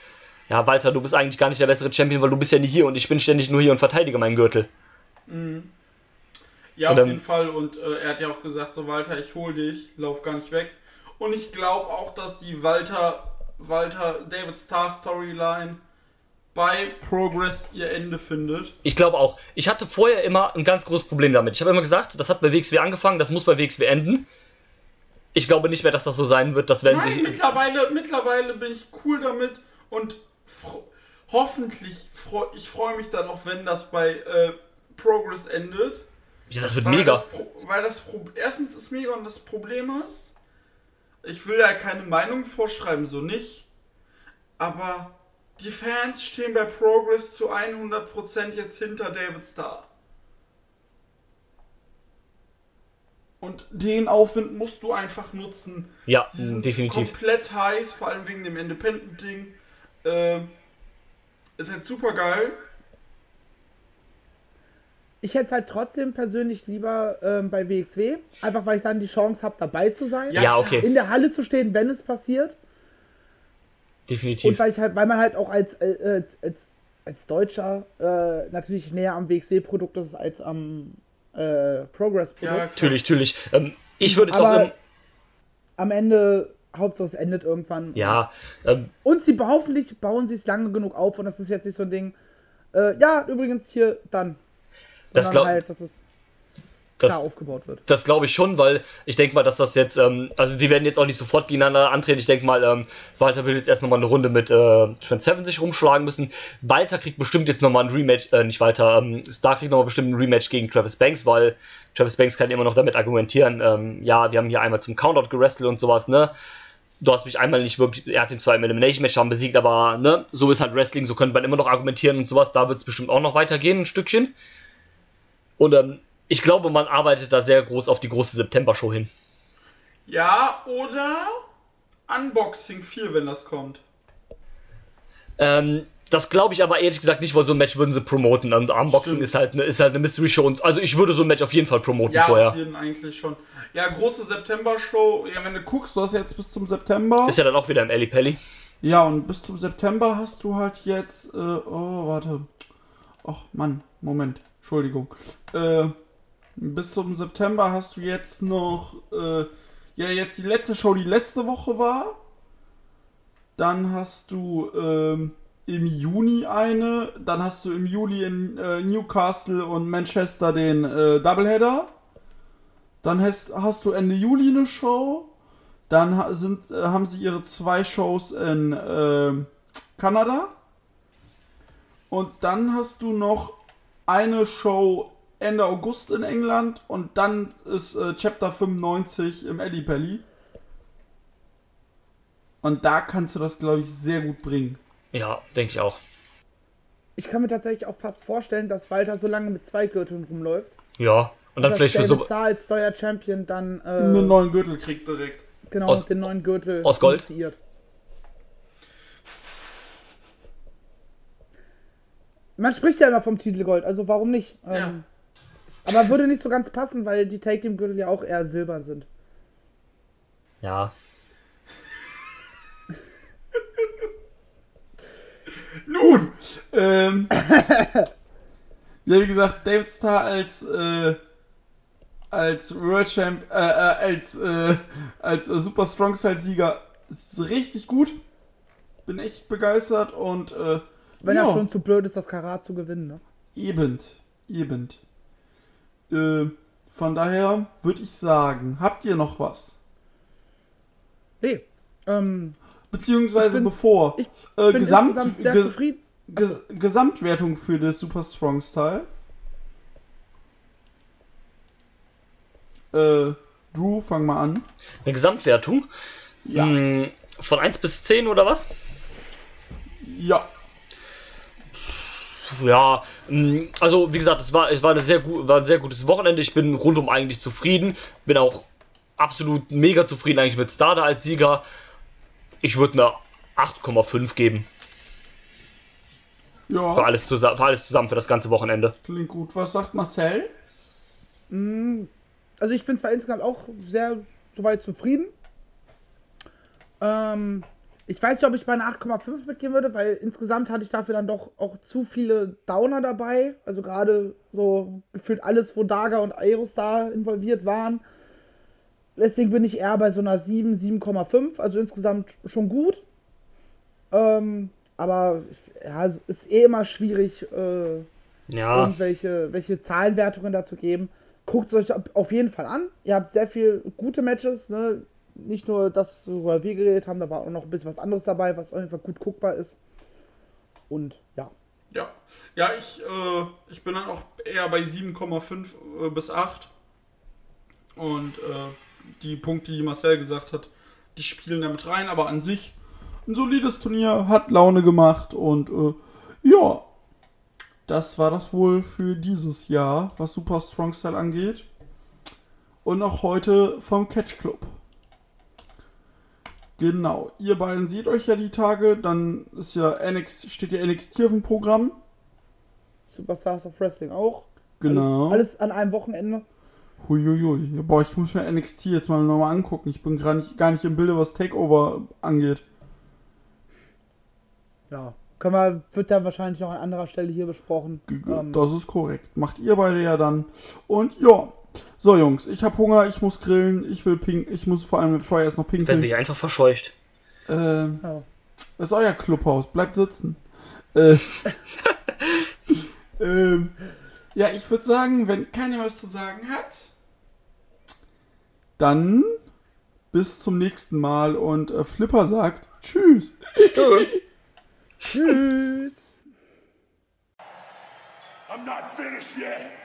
ja, Walter, du bist eigentlich gar nicht der bessere Champion, weil du bist ja nie hier und ich bin ständig nur hier und verteidige meinen Gürtel. ja, Und auf jeden Fall. Und äh, er hat ja auch gesagt, so Walter, ich hol dich, lauf gar nicht weg. Und ich glaube auch, dass die Walter, Walter David Star Storyline bei Progress ihr Ende findet. Ich glaube auch. Ich hatte vorher immer ein ganz großes Problem damit. Ich habe immer gesagt, das hat bei WXW angefangen, das muss bei WXW enden. Ich glaube nicht mehr, dass das so sein wird, dass wenn Nein, sie. mittlerweile, mittlerweile bin ich cool damit und fro- hoffentlich, freu, ich freue mich dann auch, wenn das bei äh, Progress endet. Ja, das wird Weil mega. Das, weil das Pro erstens ist mega und das Problem ist, ich will ja keine Meinung vorschreiben, so nicht. Aber die Fans stehen bei Progress zu 100% jetzt hinter David Starr. Und den Aufwind musst du einfach nutzen. Ja, Sie sind definitiv. komplett heiß, vor allem wegen dem Independent-Ding. Ähm, ist halt super geil. Ich hätte es halt trotzdem persönlich lieber ähm, bei WXW, einfach weil ich dann die Chance habe, dabei zu sein. Ja, okay. In der Halle zu stehen, wenn es passiert. Und Definitiv. weil ich halt, weil man halt auch als, äh, als, als, als Deutscher äh, natürlich näher am WXW-Produkt ist als am äh, Progress-Produkt. Ja. Natürlich, natürlich. Ähm, ich würde jetzt auch. Aber am Ende, Hauptsache es endet irgendwann. ja, ähm, Und sie hoffentlich bauen sie es lange genug auf und das ist jetzt nicht so ein Ding. Äh, ja, übrigens hier dann. Das sondern glaub- halt, dass es Das- klar aufgebaut wird. Das glaube ich schon, weil ich denke mal, dass das jetzt, ähm, also die werden jetzt auch nicht sofort gegeneinander antreten. Ich denke mal, ähm, Walter will jetzt erst nochmal eine Runde mit äh, Trent Seven sich rumschlagen müssen. Walter kriegt bestimmt jetzt nochmal ein Rematch, äh, nicht Walter, ähm, Star kriegt nochmal bestimmt ein Rematch gegen Travis Banks, weil Travis Banks kann immer noch damit argumentieren, ähm, ja, wir haben hier einmal zum Countout gerestelt und sowas, ne? Du hast mich einmal nicht wirklich, er hat ihn zwar im Elimination Match haben besiegt, aber ne, so ist halt Wrestling, so könnte man immer noch argumentieren und sowas, da wird es bestimmt auch noch weitergehen, ein Stückchen. Und ähm, ich glaube, man arbeitet da sehr groß auf die große September-Show hin. Ja, oder Unboxing 4, wenn das kommt. Ähm, das glaube ich aber ehrlich gesagt nicht, weil so ein Match würden sie promoten. Und Unboxing Stimmt. ist halt, eine, ist halt eine Mystery Show. Und, also ich würde so ein Match auf jeden Fall promoten Ja, vorher. auf jeden eigentlich schon. Ja, große September-Show. Ja, wenn du guckst, du hast jetzt bis zum September. Ist ja dann auch wieder im Ellie Pelli. Ja, und bis zum September hast du halt jetzt. Äh, oh, warte. Ach, Mann, Moment. Entschuldigung. Äh, bis zum September hast du jetzt noch. Äh, ja, jetzt die letzte Show, die letzte Woche war. Dann hast du ähm, im Juni eine. Dann hast du im Juli in äh, Newcastle und Manchester den äh, Doubleheader. Dann hast, hast du Ende Juli eine Show. Dann sind, äh, haben sie ihre zwei Shows in ähm, Kanada. Und dann hast du noch eine Show Ende August in England. Und dann ist äh, Chapter 95 im Alley Pally. Und da kannst du das, glaube ich, sehr gut bringen. Ja, denke ich auch. Ich kann mir tatsächlich auch fast vorstellen, dass Walter so lange mit zwei Gürteln rumläuft. Ja. Und dann dass vielleicht für so. Starr als neuer Champion dann äh, Einen neuen Gürtel kriegt direkt. genau aus- den neuen Gürtel aus Gold? initiiert. Man spricht ja immer vom Titelgold, also warum nicht? Ja. Ähm, aber würde nicht so ganz passen, weil die Take Team Gürtel ja auch eher silber sind. Ja. Nun, ähm, ja, wie gesagt, David Starr als, äh, als World Champ, äh, äh, als, äh, als äh, Super Strong Style Sieger ist richtig gut. Bin echt begeistert und, äh, Wenn ja, er schon zu blöd ist, das Karat zu gewinnen, ne? eben, eben. Äh, von daher würde ich sagen, habt ihr noch was? Nee. Ähm, Beziehungsweise Ich bin- bevor, ich äh, bin Gesamt, sehr zufrieden. Ges Gesamtwertung für das Super Strong Style. Äh, Drew, fang mal an. Eine Gesamtwertung. Ja. Hm, von 1 bis 10 oder was? Ja. Ja, mh, also wie gesagt, es war, es war, eine sehr gut, war ein sehr gutes Wochenende. Ich bin rundum eigentlich zufrieden. Bin auch absolut mega zufrieden eigentlich mit Starter als Sieger. Ich würde eine 8,5 geben. Für Ja, alles, zusammen, für alles zusammen für das ganze Wochenende. klingt gut. Was sagt Marcel? Also ich bin zwar insgesamt auch sehr soweit zufrieden. Ähm, ich weiß nicht, ob ich bei einer 8,5 mitgehen würde, weil insgesamt hatte ich dafür dann doch auch zu viele Downer dabei. Also gerade so gefühlt alles, wo Daga und Aerostar involviert waren. Deswegen bin ich eher bei so einer 7, 7,5. Also insgesamt schon gut. Ähm, aber ja, es ist eh immer schwierig, äh, Ja, irgendwelche welche Zahlenwertungen dazu geben. Guckt es euch auf- jeden Fall an. Ihr habt sehr viel gute Matches, ne? Nicht nur das, worüber wir geredet haben, da war auch noch ein bisschen was anderes dabei, was auf jeden Fall gut guckbar ist. Und ja. Ja. Ja, ich, äh, ich bin dann auch eher bei 7,5 äh, bis 8. Und äh, die Punkte, die Marcel gesagt hat, die spielen damit rein. Aber an sich ein solides Turnier, hat Laune gemacht. Und äh, ja, das war das wohl für dieses Jahr, was Super Strong Style angeht. Und auch heute vom Catch Club. Genau, ihr beiden seht euch ja die Tage, dann ist ja NX, steht ja NXT auf dem Programm. Superstars of Wrestling auch. Genau. Alles, alles an einem Wochenende. Huiuiui. Ja, boah, ich muss mir NXT jetzt mal nochmal angucken. Ich bin gar nicht, gar nicht im Bilde, was Takeover angeht. Ja. Können wir, wird dann wahrscheinlich noch an anderer Stelle hier besprochen. Ähm, Das ist korrekt. Macht ihr beide ja dann. Und ja. So, Jungs, ich habe Hunger, ich muss grillen, ich will pink, ich muss vor allem mit Feuer erst noch pinkeln. Werden wir hier einfach verscheucht. Ähm, oh. Das ist euer Clubhaus, bleibt sitzen. Äh, ähm, ja, ich würde sagen, wenn keiner was zu sagen hat, dann bis zum nächsten Mal und äh, Flipper sagt Tschüss. tschüss. I'm not finished yet.